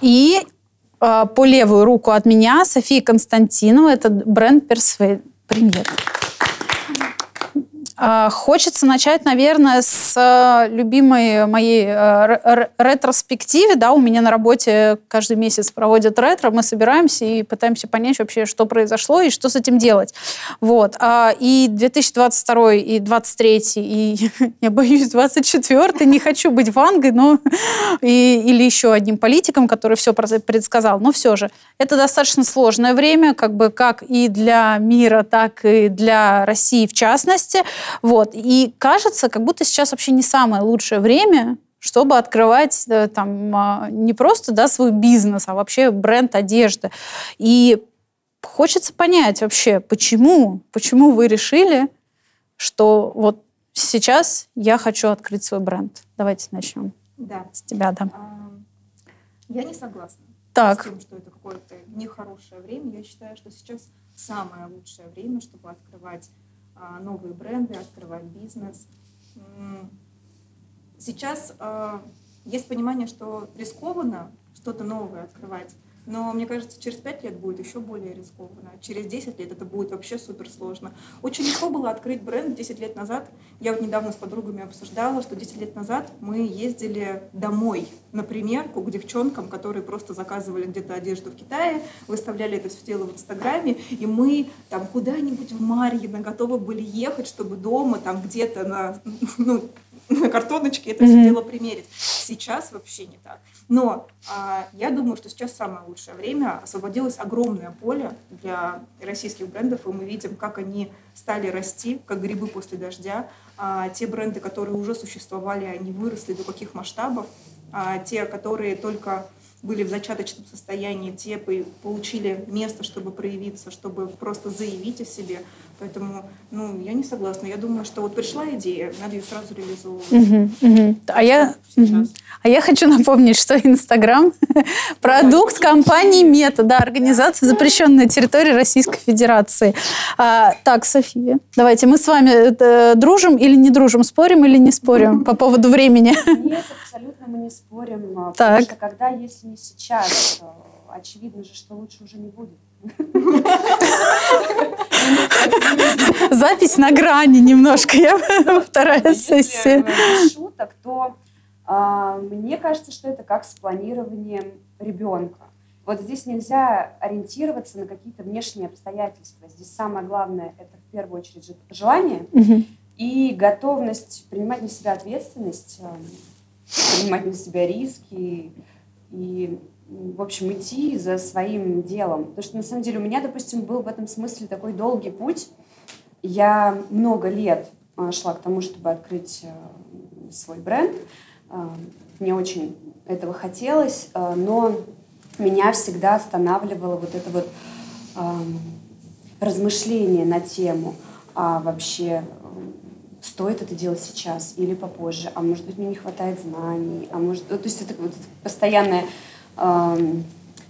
И по левую руку от меня София Константинова, это бренд Persuade. Привет. А, хочется начать, наверное, с э, любимой моей э, ретроспективе. Да, у меня на работе каждый месяц проводят ретро, мы собираемся и пытаемся понять вообще, что произошло и что с этим делать. Вот. А, и 2022 и 2023 и, я боюсь, 2024 не хочу быть Вангой, но и, или еще одним политиком, который все предсказал. Но все же, это достаточно сложное время, как бы как и для мира, так и для России в частности. Вот. И кажется, как будто сейчас вообще не самое лучшее время, чтобы открывать да, там а, не просто да, свой бизнес, а вообще бренд одежды. И хочется понять вообще, почему, почему вы решили, что вот сейчас я хочу открыть свой бренд. Давайте начнем. Да. С тебя, да. Я не согласна так. с тем, что это какое-то нехорошее время. Я считаю, что сейчас самое лучшее время, чтобы открывать а, новые бренды, открывать бизнес. Сейчас а, есть понимание, что рискованно что-то новое открывать, но мне кажется, через 5 лет будет еще более рискованно. Через 10 лет это будет вообще супер сложно. Очень легко было открыть бренд 10 лет назад. Я вот недавно с подругами обсуждала, что 10 лет назад мы ездили домой на примерку к девчонкам, которые просто заказывали где-то одежду в Китае, выставляли это все дело в Инстаграме, и мы там куда-нибудь в Марьино готовы были ехать, чтобы дома там где-то на, ну, на картоночке это все дело примерить. Сейчас вообще не так. Но а, я думаю, что сейчас самое лучшее время. Освободилось огромное поле для российских брендов, и мы видим, как они стали расти, как грибы после дождя. А, те бренды, которые уже существовали, они выросли до каких масштабов. А, те, которые только были в зачаточном состоянии, те получили место, чтобы проявиться, чтобы просто заявить о себе. Поэтому, ну, я не согласна. Я думаю, что вот пришла идея, надо ее сразу реализовывать. Угу, угу. А я, угу. а я хочу напомнить, что Инстаграм – продукт компании Мета, да, организация, запрещенная на территории Российской Федерации. А, так, София, давайте, мы с вами это, дружим или не дружим, спорим или не спорим по поводу времени? Нет, абсолютно мы не спорим, а, потому так. что когда, если не сейчас, очевидно же, что лучше уже не будет. Запись на грани немножко. Я вторая сессия. шуток, то а, мне кажется, что это как с планированием ребенка. Вот здесь нельзя ориентироваться на какие-то внешние обстоятельства. Здесь самое главное это в первую очередь желание и готовность принимать на себя ответственность, а, принимать на себя риски и в общем, идти за своим делом. Потому что, на самом деле, у меня, допустим, был в этом смысле такой долгий путь. Я много лет а, шла к тому, чтобы открыть э, свой бренд. А, мне очень этого хотелось, а, но меня всегда останавливало вот это вот размышление на тему, а вообще стоит это делать сейчас или попозже, а может быть мне не хватает знаний, а может, то есть это вот постоянное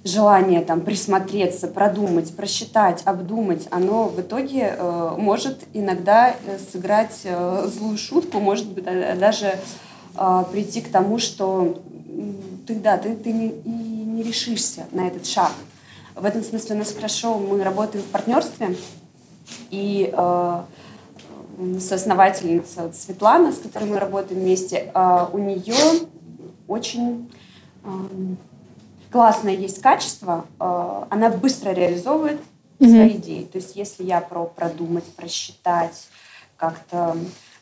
желание там присмотреться, продумать, просчитать, обдумать, оно в итоге э, может иногда э, сыграть э, злую шутку, может быть даже э, прийти к тому, что ты, да, ты, ты не, и не решишься на этот шаг. В этом смысле у нас хорошо, мы работаем в партнерстве, и э, соосновательница Светлана, с которой мы работаем вместе, э, у нее очень э, классное есть качество, э, она быстро реализовывает mm-hmm. свои идеи. То есть если я про продумать, просчитать, как-то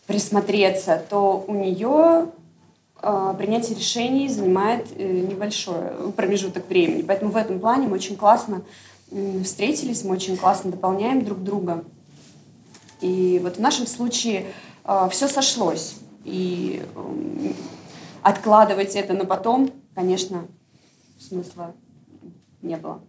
присмотреться, то у нее э, принятие решений занимает э, небольшой промежуток времени. Поэтому в этом плане мы очень классно встретились, мы очень классно дополняем друг друга. И вот в нашем случае все сошлось. И э, откладывать это на потом, конечно, смысла не было.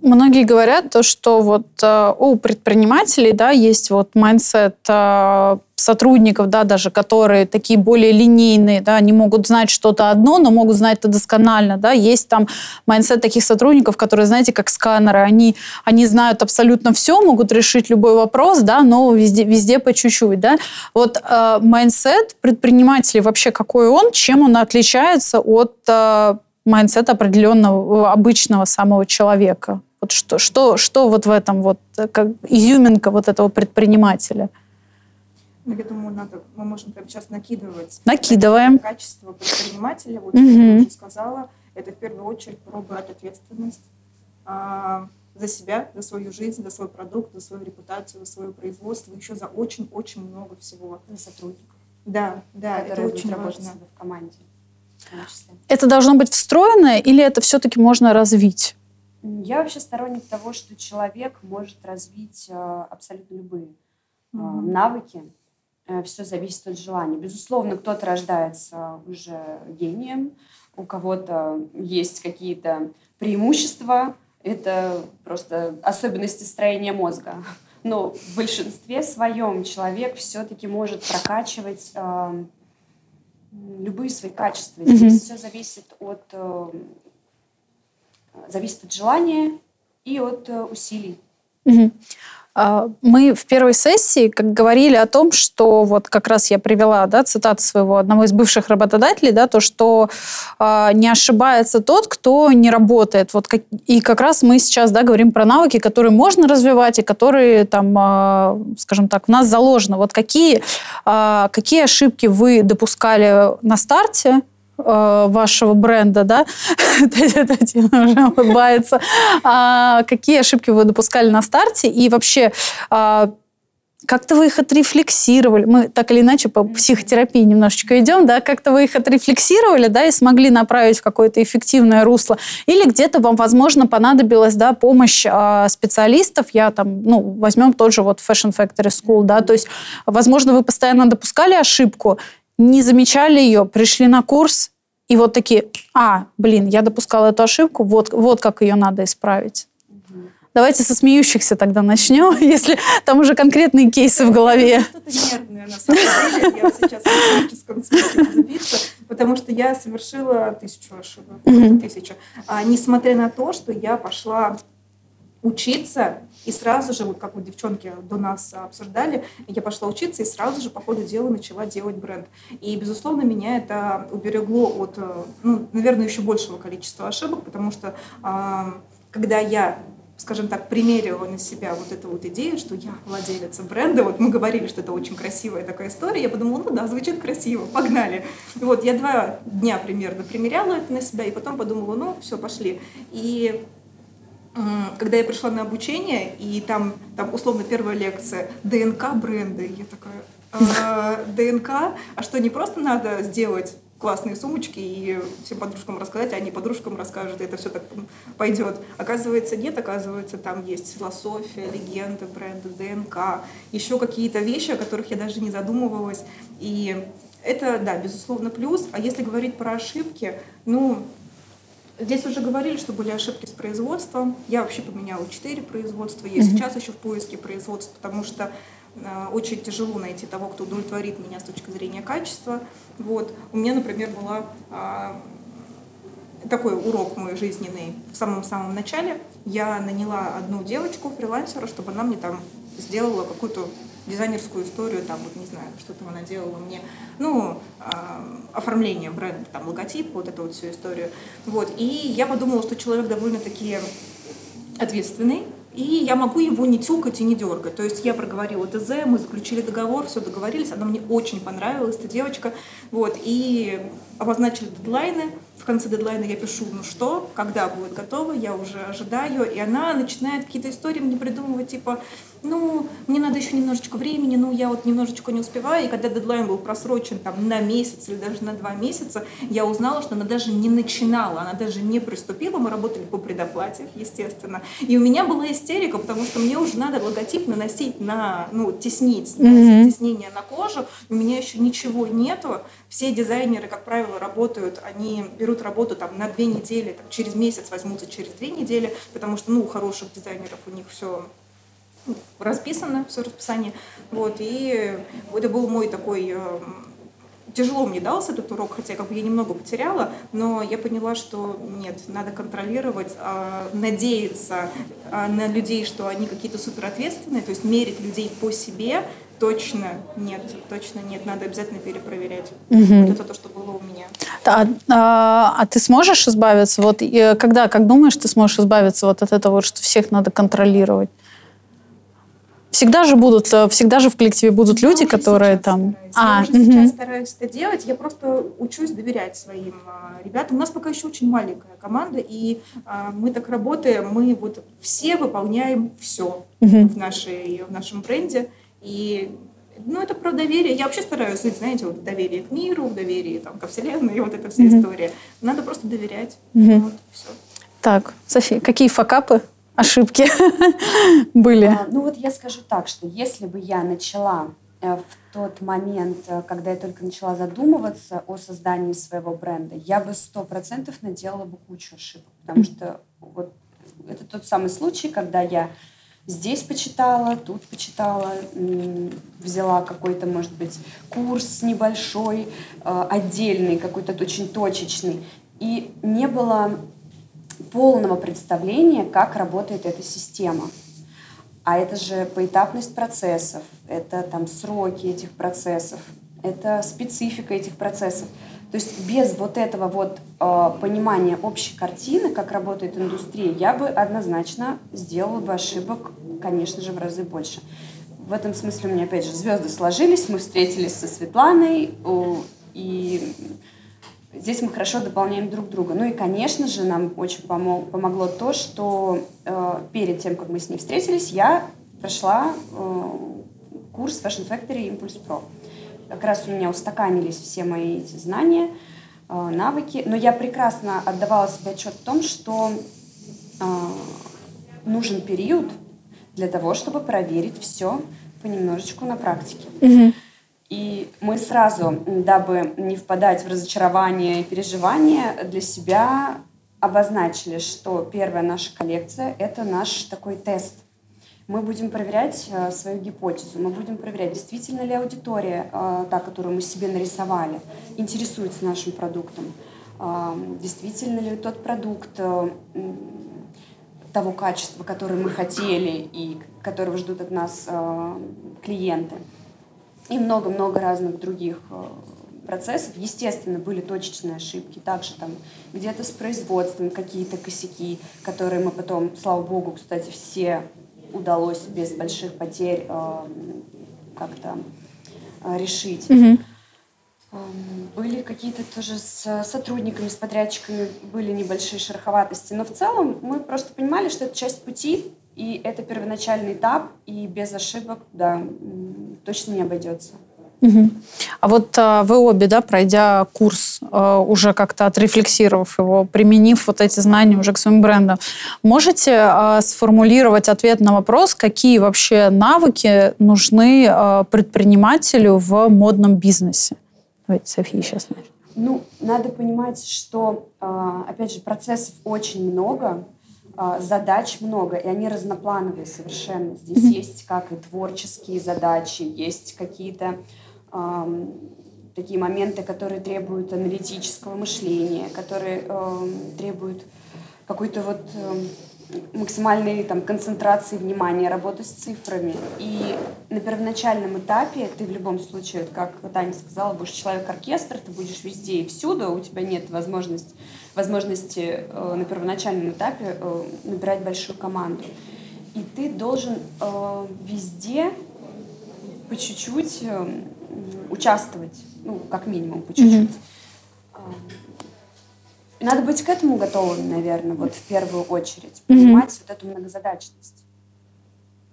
Многие говорят то, что вот э, у предпринимателей, да, есть вот mindset э, сотрудников, да, даже которые такие более линейные, да, они могут знать что-то одно, но могут знать это досконально, да. Есть там mindset таких сотрудников, которые, знаете, как сканеры, они, они знают абсолютно все, могут решить любой вопрос, да, но везде, везде по чуть-чуть, да. Вот э, mindset предпринимателей вообще какой он, чем он отличается от э, mindset а определенного обычного самого человека? Вот что, что, что вот в этом вот, как изюминка вот этого предпринимателя? Ну, я думаю, надо, мы можем прямо сейчас накидывать. Накидываем. Качество предпринимателя, вот угу. я уже сказала, это в первую очередь про брать ответственность а, за себя, за свою жизнь, за свой продукт, за свою репутацию, за свое производство, еще за очень-очень много всего. За сотрудников. Да, да, это очень важно. в команде. Это должно быть встроенное или это все-таки можно развить? Я вообще сторонник того, что человек может развить э, абсолютно любые mm-hmm. навыки. Э, Все зависит от желания. Безусловно, кто-то рождается уже гением, у кого-то есть какие-то преимущества, это просто особенности строения мозга. Но в большинстве своем человек все-таки может прокачивать любые свои качества. Mm-hmm. Здесь все зависит от э, зависит от желания и от э, усилий. Угу. Мы в первой сессии как говорили о том, что вот как раз я привела да, цитату своего одного из бывших работодателей, да, то, что э, не ошибается тот, кто не работает. Вот как, и как раз мы сейчас да, говорим про навыки, которые можно развивать и которые, там, э, скажем так, в нас заложены. Вот какие, э, какие ошибки вы допускали на старте, вашего бренда, да, Татьяна уже улыбается, а, какие ошибки вы допускали на старте и вообще а, как-то вы их отрефлексировали. Мы так или иначе по психотерапии немножечко идем, да, как-то вы их отрефлексировали, да, и смогли направить в какое-то эффективное русло. Или где-то вам, возможно, понадобилась, да, помощь э, специалистов. Я там, ну, возьмем тот же вот Fashion Factory School, да, то есть, возможно, вы постоянно допускали ошибку, не замечали ее, пришли на курс, и вот такие, а, блин, я допускала эту ошибку, вот, вот как ее надо исправить. Давайте со смеющихся тогда начнем, если там уже конкретные кейсы в голове. Что-то нервное, на самом деле. Я сейчас в техническом смысле забиться, потому что я совершила тысячу ошибок. Тысячу. А, несмотря на то, что я пошла учиться, и сразу же, вот как вот девчонки до нас обсуждали, я пошла учиться и сразу же по ходу дела начала делать бренд. И, безусловно, меня это уберегло от, э, ну, наверное, еще большего количества ошибок, потому что когда я скажем так, примерила на себя вот эту вот идею, что я владелица бренда. Вот мы говорили, что это очень красивая такая история. Я подумала, ну да, звучит красиво, погнали. Вот я два дня примерно примеряла это на себя, и потом подумала, ну все, пошли. И когда я пришла на обучение, и там, там условно первая лекция ДНК бренда, и я такая, «А, ДНК, а что не просто надо сделать классные сумочки и всем подружкам рассказать, а они подружкам расскажут, и это все так пойдет. Оказывается, нет, оказывается, там есть философия, легенда бренда, ДНК, еще какие-то вещи, о которых я даже не задумывалась. И это, да, безусловно, плюс. А если говорить про ошибки, ну, Здесь уже говорили, что были ошибки с производством. Я вообще поменяла четыре производства. Я mm-hmm. сейчас еще в поиске производств, потому что э, очень тяжело найти того, кто удовлетворит меня с точки зрения качества. Вот. У меня, например, была э, такой урок мой жизненный в самом-самом начале. Я наняла одну девочку, фрилансера, чтобы она мне там сделала какую-то дизайнерскую историю, там, вот не знаю, что там она делала мне, ну, э, оформление бренда, там, логотип, вот эту вот всю историю. Вот, и я подумала, что человек довольно-таки ответственный, и я могу его не тюкать и не дергать. То есть я проговорила ТЗ, мы заключили договор, все договорились, она мне очень понравилась, эта девочка, вот, и обозначили дедлайны, в конце дедлайна я пишу, ну что, когда будет готово, я уже ожидаю, и она начинает какие-то истории мне придумывать, типа, ну, мне надо еще немножечко времени, ну, я вот немножечко не успеваю. И когда дедлайн был просрочен там на месяц или даже на два месяца, я узнала, что она даже не начинала, она даже не приступила. Мы работали по предоплате, естественно. И у меня была истерика, потому что мне уже надо логотип наносить на, ну, теснить, mm-hmm. теснение на кожу. У меня еще ничего нету. Все дизайнеры, как правило, работают, они берут работу там на две недели, там, через месяц возьмутся через две недели, потому что, ну, у хороших дизайнеров у них все расписано, все расписание. Вот, и это был мой такой э, тяжело мне дался этот урок, хотя как бы я немного потеряла, но я поняла, что нет, надо контролировать, э, надеяться э, на людей, что они какие-то суперответственные, то есть мерить людей по себе, точно нет, точно нет, надо обязательно перепроверять. Угу. Вот это то, что было у меня. А, а, а ты сможешь избавиться, вот когда, как думаешь, ты сможешь избавиться вот от этого, что всех надо контролировать? Всегда же будут, э, всегда же в коллективе будут я люди, которые там. Стараюсь. А, я уже угу. сейчас стараюсь это делать. Я просто учусь доверять своим а, ребятам. У нас пока еще очень маленькая команда, и а, мы так работаем. Мы вот все выполняем все угу. в нашей в нашем бренде. И ну, это про доверие. Я вообще стараюсь жить, знаете, вот доверие к миру, доверие там, ко Вселенной, и вот эта вся mm история. Надо просто доверять. mm Вот, все. Так, София, какие факапы ошибки были? А, ну вот я скажу так, что если бы я начала э, в тот момент, э, когда я только начала задумываться о создании своего бренда, я бы сто процентов наделала бы кучу ошибок, потому что вот это тот самый случай, когда я здесь почитала, тут почитала, взяла какой-то, может быть, курс небольшой, э, отдельный, какой-то очень точечный, и не было полного представления, как работает эта система. А это же поэтапность процессов, это там сроки этих процессов, это специфика этих процессов. То есть без вот этого вот э, понимания общей картины, как работает индустрия, я бы однозначно сделала бы ошибок, конечно же, в разы больше. В этом смысле у меня, опять же, звезды сложились, мы встретились со Светланой, и здесь мы хорошо дополняем друг друга. Ну и, конечно же, нам очень помог, помогло то, что э, перед тем, как мы с ней встретились, я прошла э, курс Fashion Factory Impulse Pro. Как раз у меня устаканились все мои эти знания, э, навыки, но я прекрасно отдавала себе отчет в том, что э, нужен период для того, чтобы проверить все понемножечку на практике. Mm-hmm. И мы сразу, дабы не впадать в разочарование и переживания, для себя обозначили, что первая наша коллекция — это наш такой тест. Мы будем проверять э, свою гипотезу, мы будем проверять, действительно ли аудитория, э, та, которую мы себе нарисовали, интересуется нашим продуктом, э, действительно ли тот продукт того качества, которое мы хотели и которого ждут от нас клиенты и много-много разных других э, процессов. Естественно, были точечные ошибки, также там где-то с производством какие-то косяки, которые мы потом, слава богу, кстати, все удалось без больших потерь э, как-то э, решить. Mm-hmm. Были какие-то тоже с сотрудниками, с подрядчиками были небольшие шероховатости, но в целом мы просто понимали, что это часть пути, и это первоначальный этап, и без ошибок, да, точно не обойдется. Угу. А вот а, вы обе, да, пройдя курс, а, уже как-то отрефлексировав его, применив вот эти знания уже к своим брендам, можете а, сформулировать ответ на вопрос, какие вообще навыки нужны а, предпринимателю в модном бизнесе? Давайте, София, сейчас начнем. Ну, надо понимать, что, а, опять же, процессов очень много, задач много, и они разноплановые совершенно. Здесь mm-hmm. есть как и творческие задачи, есть какие-то эм, такие моменты, которые требуют аналитического мышления, которые эм, требуют какой-то вот эм, максимальной там, концентрации внимания, работы с цифрами. И на первоначальном этапе ты в любом случае, вот как Таня сказала, будешь человек-оркестр, ты будешь везде и всюду, у тебя нет возможности, возможности э, на первоначальном этапе э, набирать большую команду. И ты должен э, везде по чуть-чуть э, участвовать, ну, как минимум, по чуть-чуть. Mm-hmm. Надо быть к этому готовым, наверное, вот в первую очередь. Понимать mm-hmm. вот эту многозадачность.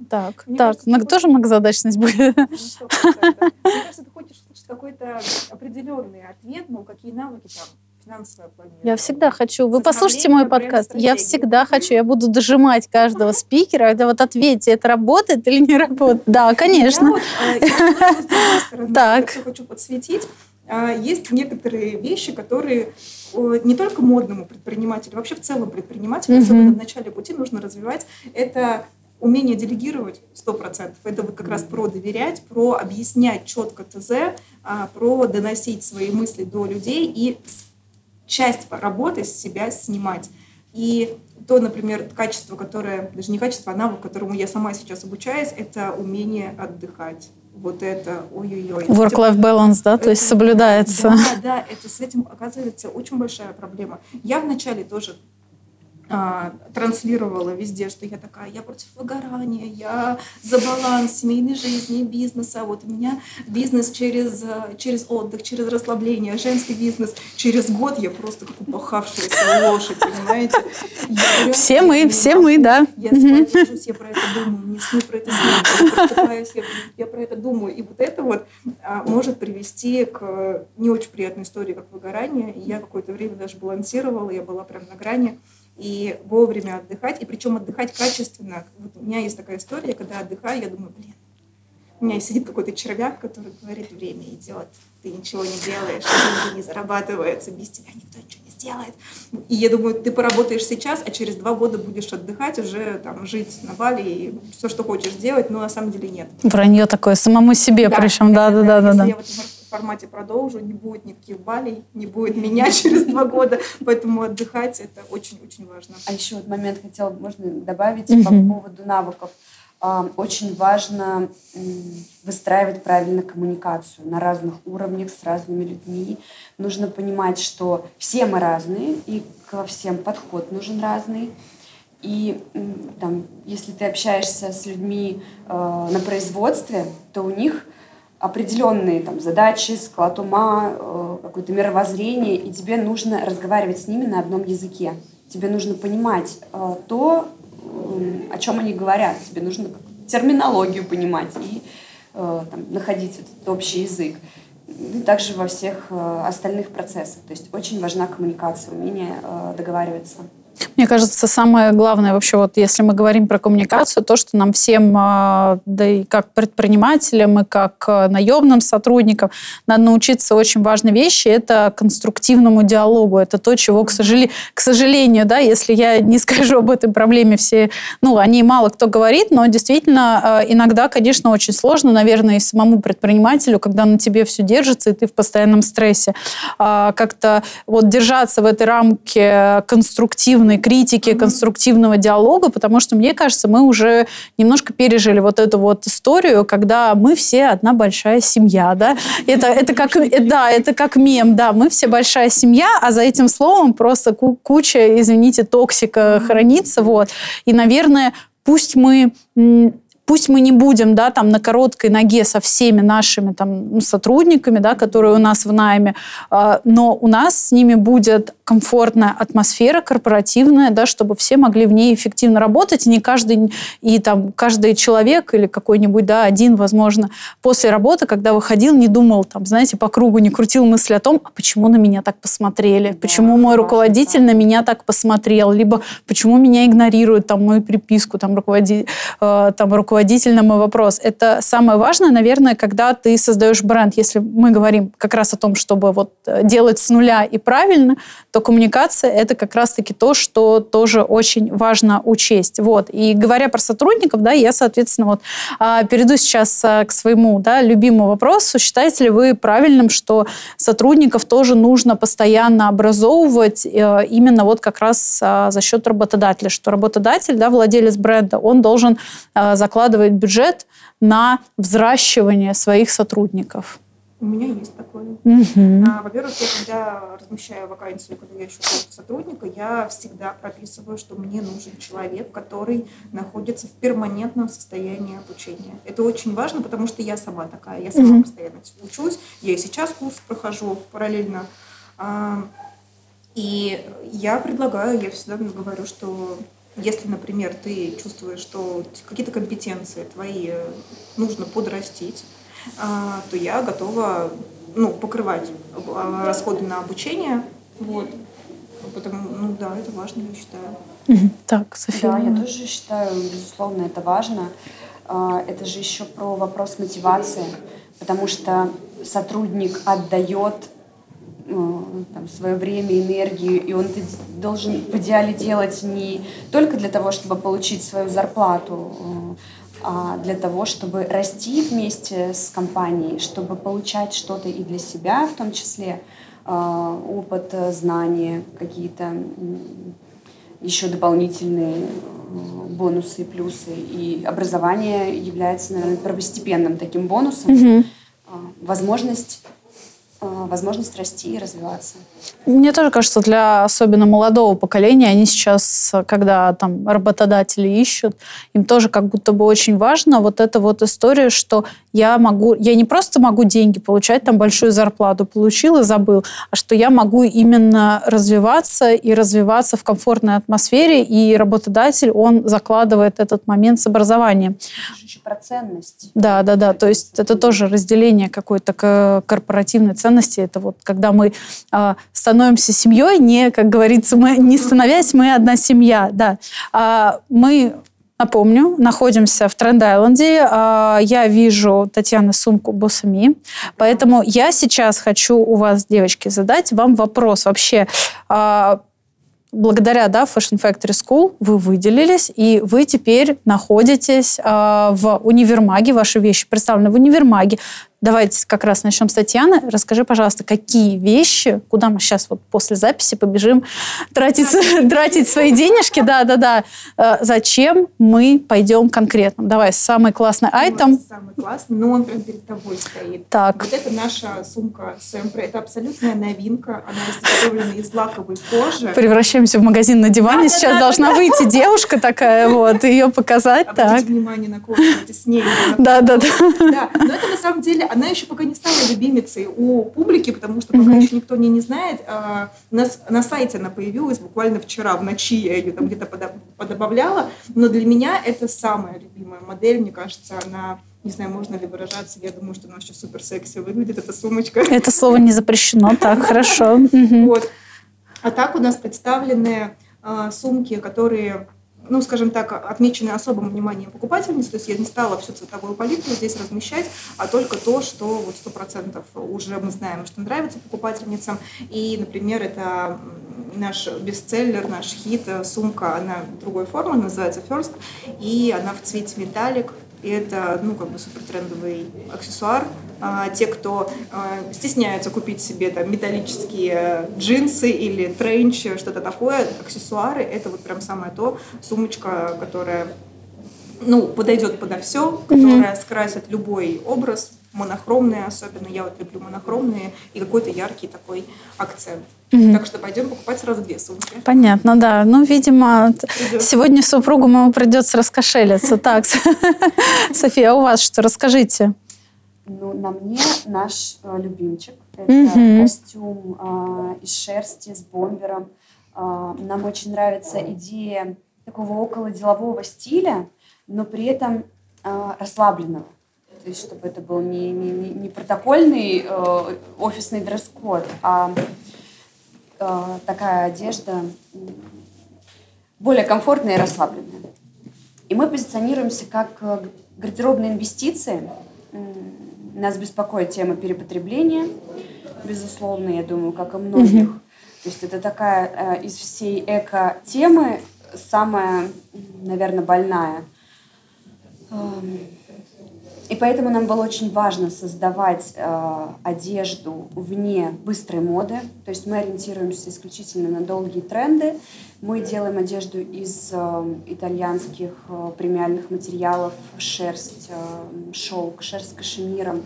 Так, Мне так, кажется, много, тоже многозадачность будет. Ну, Мне кажется, ты хочешь услышать какой-то определенный ответ, ну, какие навыки там финансовое планирование. Я всегда хочу. Вы послушайте мой подкаст. Я всегда хочу. Я буду дожимать каждого спикера. Это вот ответьте, это работает или не работает. Да, конечно. Э, так. Я хочу подсветить. А, есть некоторые вещи, которые не только модному предпринимателю, вообще в целом предпринимателю, особенно в начале пути нужно развивать. Это умение делегировать 100%. Это вот как раз про доверять, про объяснять четко ТЗ, а, про доносить свои мысли до людей и часть работы с себя снимать. И то, например, качество, которое, даже не качество, а навык, которому я сама сейчас обучаюсь, это умение отдыхать. Вот это, ой-ой-ой. Work-life balance, да, это, то есть соблюдается. Да, да, это с этим оказывается очень большая проблема. Я вначале тоже а, транслировала везде, что я такая, я против выгорания, я за баланс семейной жизни, бизнеса. Вот у меня бизнес через, через отдых, через расслабление, женский бизнес. Через год я просто как упахавшаяся лошадь, понимаете? Я все мы, все мы, да. Я ложусь, я про это думаю, не сны про это сны, я, я про это думаю. И вот это вот а, может привести к не очень приятной истории, как выгорание. И я какое-то время даже балансировала, я была прям на грани и вовремя отдыхать, и причем отдыхать качественно. Вот у меня есть такая история, когда отдыхаю, я думаю, блин, у меня сидит какой-то червяк, который говорит, время идет, ты ничего не делаешь, деньги не зарабатываются, без тебя никто ничего не сделает. И я думаю, ты поработаешь сейчас, а через два года будешь отдыхать, уже там жить на Бали и все, что хочешь делать, но на самом деле нет. Вранье такое, самому себе да, причем, да-да-да. да. Я в этом формате продолжу, не будет никаких балей, не будет меня через два года, поэтому отдыхать это очень-очень важно. А еще вот момент хотела, можно добавить по поводу навыков. А, очень важно выстраивать правильно коммуникацию на разных уровнях с разными людьми. Нужно понимать, что все мы разные, и ко всем подход нужен разный. И там, если ты общаешься с людьми э, на производстве, то у них определенные там, задачи, склад ума, э, какое-то мировоззрение, и тебе нужно разговаривать с ними на одном языке. Тебе нужно понимать э, то, э, о чем они говорят. Тебе нужно терминологию понимать и э, там, находить этот общий язык. И также во всех остальных процессах. То есть очень важна коммуникация, умение договариваться. Мне кажется, самое главное вообще, вот если мы говорим про коммуникацию, то, что нам всем, а, да и как предпринимателям, и как а, наемным сотрудникам, надо научиться очень важной вещи, это конструктивному диалогу. Это то, чего, к сожалению, к сожалению да, если я не скажу об этой проблеме, все, ну, о ней мало кто говорит, но действительно а, иногда, конечно, очень сложно, наверное, и самому предпринимателю, когда на тебе все держится, и ты в постоянном стрессе, как-то вот держаться в этой рамке конструктивно конструктивной критики, конструктивного диалога, потому что, мне кажется, мы уже немножко пережили вот эту вот историю, когда мы все одна большая семья, да? Это, это как, да, это как мем, да, мы все большая семья, а за этим словом просто куча, извините, токсика хранится, вот. И, наверное, пусть мы пусть мы не будем, да, там на короткой ноге со всеми нашими там ну, сотрудниками, да, которые у нас в найме, э, но у нас с ними будет комфортная атмосфера корпоративная, да, чтобы все могли в ней эффективно работать, и не каждый и там каждый человек или какой-нибудь, да, один, возможно, после работы, когда выходил, не думал, там, знаете, по кругу не крутил мысли о том, а почему на меня так посмотрели, да, почему мой руководитель да. на меня так посмотрел, либо почему меня игнорируют, там мою приписку, там руководитель, э, там руководитель руководитель на мой вопрос. Это самое важное, наверное, когда ты создаешь бренд. Если мы говорим как раз о том, чтобы вот э, делать с нуля и правильно, то коммуникация — это как раз-таки то, что тоже очень важно учесть. Вот. И говоря про сотрудников, да, я, соответственно, вот а, перейду сейчас а, к своему да, любимому вопросу. Считаете ли вы правильным, что сотрудников тоже нужно постоянно образовывать э, именно вот как раз а, за счет работодателя, что работодатель, да, владелец бренда, он должен закладывать бюджет на взращивание своих сотрудников? У меня есть такое. Uh-huh. А, во-первых, я когда размещаю вакансию, когда я ищу сотрудника, я всегда прописываю, что мне нужен человек, который находится в перманентном состоянии обучения. Это очень важно, потому что я сама такая, я сама uh-huh. постоянно учусь, я и сейчас курс прохожу параллельно. А, и я предлагаю, я всегда говорю, что если, например, ты чувствуешь, что какие-то компетенции твои нужно подрастить, а, то я готова ну, покрывать а, расходы на обучение. Вот. Потому, ну да, это важно, я считаю. Так, София. Да, я тоже считаю, безусловно, это важно. А, это же еще про вопрос мотивации, потому что сотрудник отдает там, свое время, энергию, и он это должен в идеале делать не только для того, чтобы получить свою зарплату, а для того, чтобы расти вместе с компанией, чтобы получать что-то и для себя в том числе, а, опыт, знания, какие-то еще дополнительные а, бонусы и плюсы. И образование является, наверное, первостепенным таким бонусом. Угу. Возможность Э, возможность расти и развиваться. Мне тоже кажется, для особенно молодого поколения, они сейчас, когда там работодатели ищут, им тоже как будто бы очень важно вот эта вот история, что я могу, я не просто могу деньги получать, там большую зарплату получил и забыл, а что я могу именно развиваться и развиваться в комфортной атмосфере, и работодатель, он закладывает этот момент с образованием. Еще про ценность. Да, да, да, то есть это тоже разделение какой-то корпоративной ценности ценности. Это вот когда мы э, становимся семьей, не, как говорится, мы не становясь, мы одна семья. Да. А, мы Напомню, находимся в Тренд-Айленде. Я вижу Татьяны сумку Боссами. Поэтому я сейчас хочу у вас, девочки, задать вам вопрос. Вообще, а, благодаря да, Fashion Factory School вы выделились, и вы теперь находитесь в универмаге, ваши вещи представлены в универмаге. Давайте как раз начнем с Татьяны. Расскажи, пожалуйста, какие вещи, куда мы сейчас вот после записи побежим тратить, тратить свои денежки, да-да-да. Э, зачем мы пойдем конкретно? Давай, самый классный айтем. Самый классный, но он прям перед тобой стоит. Так. Вот это наша сумка Сэмпра. Это абсолютная новинка. Она изготовлена из лаковой кожи. Превращаемся в магазин на диване. Сейчас должна выйти девушка такая, вот, ее показать. Обратите внимание на кожу, с ней. Да-да-да. Да, но это на самом деле она еще пока не стала любимицей у публики, потому что пока mm-hmm. еще никто не, не знает. А, у нас на сайте она появилась буквально вчера, в ночи я ее там где-то подобавляла. Но для меня это самая любимая модель. Мне кажется, она не знаю, можно ли выражаться, я думаю, что она еще супер секси выглядит, эта сумочка. Это слово не запрещено, так, хорошо. Вот. А так у нас представлены а, сумки, которые ну, скажем так, отмечены особым вниманием покупательниц, то есть я не стала всю цветовую палитру здесь размещать, а только то, что вот сто процентов уже мы знаем, что нравится покупательницам. И, например, это наш бестселлер, наш хит, сумка, она другой формы, называется First, и она в цвете металлик, и это, ну, как бы супертрендовый аксессуар. А, те, кто а, стесняются купить себе там металлические джинсы или тренч, что-то такое, аксессуары, это вот прям самое то, сумочка, которая ну, подойдет подо все, которая mm-hmm. скрасит любой образ, монохромные особенно, я вот люблю монохромные, и какой-то яркий такой акцент. Угу. Так что пойдем покупать сразу две сумки. Понятно, да. Ну, видимо, Придется. сегодня супругу моему придется раскошелиться. Так, София, а у вас что? Расскажите. Ну, на мне наш э, любимчик. Это костюм э, из шерсти с бомбером. Э, нам очень нравится идея такого около делового стиля, но при этом э, расслабленного. То есть, чтобы это был не, не, не протокольный э, офисный дресс-код, а такая одежда более комфортная и расслабленная. И мы позиционируемся как э, гардеробные инвестиции. Нас беспокоит тема перепотребления, безусловно, я думаю, как и многих. То есть это такая э, из всей эко-темы самая, наверное, больная. И поэтому нам было очень важно создавать э, одежду вне быстрой моды. То есть мы ориентируемся исключительно на долгие тренды. Мы делаем одежду из э, итальянских э, премиальных материалов, шерсть, э, шелк, шерсть с кашемиром.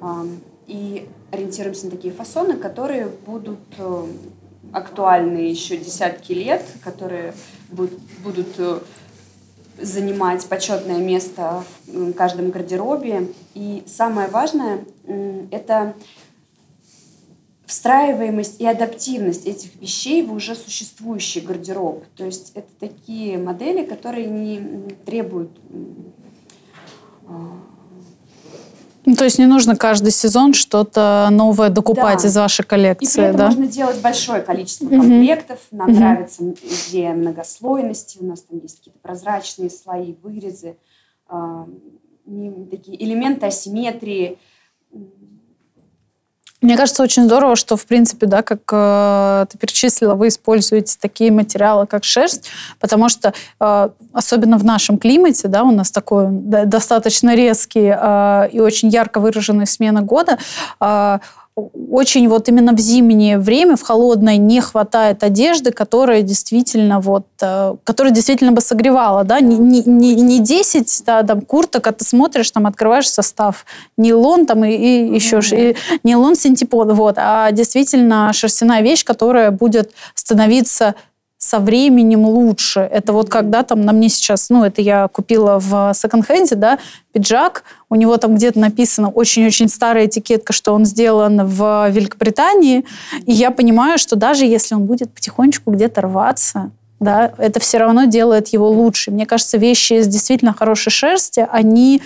Э, и ориентируемся на такие фасоны, которые будут э, актуальны еще десятки лет, которые будут, будут э, занимать почетное место в каждом гардеробе. И самое важное – это встраиваемость и адаптивность этих вещей в уже существующий гардероб. То есть это такие модели, которые не требуют а, ну, то есть не нужно каждый сезон что-то новое докупать да. из вашей коллекции, и при этом да? можно делать большое количество комплектов. Mm-hmm. Нам mm-hmm. нравится идея многослойности. У нас там есть какие-то прозрачные слои, вырезы, э, такие элементы асимметрии. Мне кажется, очень здорово, что, в принципе, да, как э, ты перечислила, вы используете такие материалы, как шерсть, потому что, э, особенно в нашем климате, да, у нас такой да, достаточно резкий э, и очень ярко выраженный смена года, э, очень вот именно в зимнее время, в холодное, не хватает одежды, которая действительно вот, э, которая действительно бы согревала, да, не, не, не 10 да, там, курток, а ты смотришь, там, открываешь состав, нейлон там и, и еще, mm-hmm. и, нейлон синтепон, вот, а действительно шерстяная вещь, которая будет становиться со временем лучше. Это вот когда там на мне сейчас, ну, это я купила в секонд-хенде, да, пиджак, у него там где-то написано очень-очень старая этикетка, что он сделан в Великобритании, и я понимаю, что даже если он будет потихонечку где-то рваться, да, это все равно делает его лучше. Мне кажется, вещи из действительно хорошей шерсти, они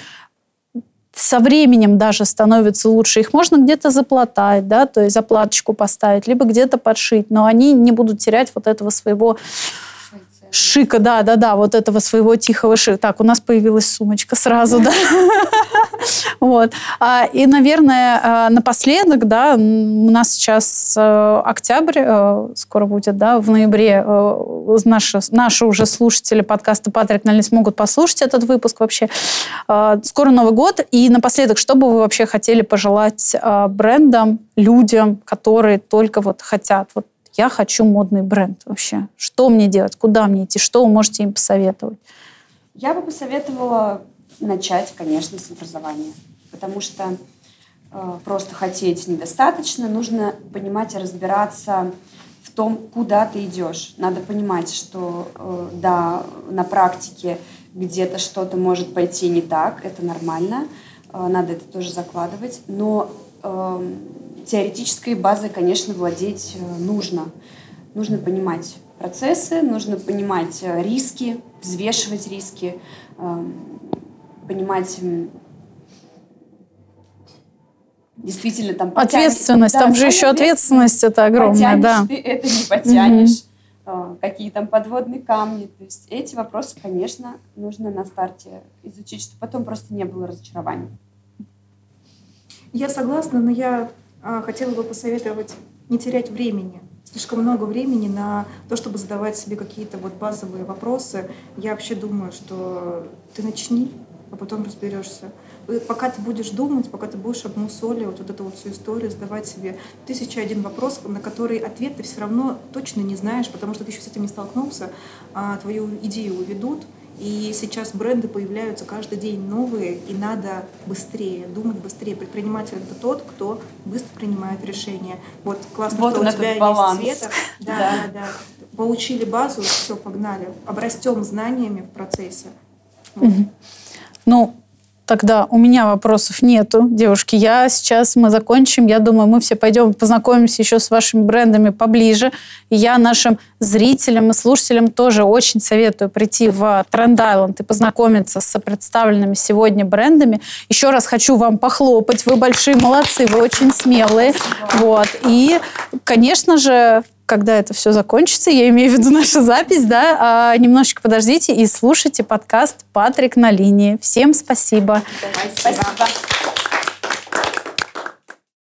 со временем даже становятся лучше. Их можно где-то заплатать, да, то есть заплаточку поставить, либо где-то подшить, но они не будут терять вот этого своего шика, да, да, да, вот этого своего тихого шика. Так, у нас появилась сумочка сразу, да. Вот. А, и, наверное, а, напоследок, да, у нас сейчас э, октябрь, э, скоро будет, да, в ноябре э, наши, наши уже слушатели подкаста «Патрик не смогут послушать этот выпуск вообще. А, скоро Новый год. И напоследок, что бы вы вообще хотели пожелать брендам, людям, которые только вот хотят вот я хочу модный бренд вообще. Что мне делать? Куда мне идти? Что вы можете им посоветовать? Я бы посоветовала начать, конечно, с образования. Потому что э, просто хотеть недостаточно. Нужно понимать и разбираться в том, куда ты идешь. Надо понимать, что э, да, на практике где-то что-то может пойти не так, это нормально, э, надо это тоже закладывать, но э, теоретической базой, конечно, владеть э, нужно. Нужно понимать процессы, нужно понимать э, риски, взвешивать риски, эм, понимать действительно там ответственность, там же еще ответственность это огромная, да. Ты это не потянешь. Угу. Какие там подводные камни. То есть эти вопросы, конечно, нужно на старте изучить, чтобы потом просто не было разочарований. Я согласна, но я а, хотела бы посоветовать не терять времени. Слишком много времени на то, чтобы задавать себе какие-то вот базовые вопросы. Я вообще думаю, что ты начни, а потом разберешься. Пока ты будешь думать, пока ты будешь обмусоливать вот эту вот всю историю, задавать себе тысяча один вопрос, на который ответ ты все равно точно не знаешь, потому что ты еще с этим не столкнулся, а твою идею уведут, и сейчас бренды появляются каждый день новые, и надо быстрее, думать быстрее. Предприниматель это тот, кто быстро принимает решения. Вот классно, вот что у тебя баланс. есть Света. Да, да, да. Получили базу, все, погнали. Обрастем знаниями в процессе. Вот. Ну, Тогда у меня вопросов нету, девушки. Я сейчас, мы закончим. Я думаю, мы все пойдем познакомимся еще с вашими брендами поближе. И я нашим зрителям и слушателям тоже очень советую прийти в Тренд Айленд и познакомиться с представленными сегодня брендами. Еще раз хочу вам похлопать. Вы большие молодцы, вы очень смелые. Вот. И, конечно же, когда это все закончится, я имею в виду нашу запись, да, а, немножечко подождите и слушайте подкаст «Патрик на линии». Всем спасибо. Спасибо.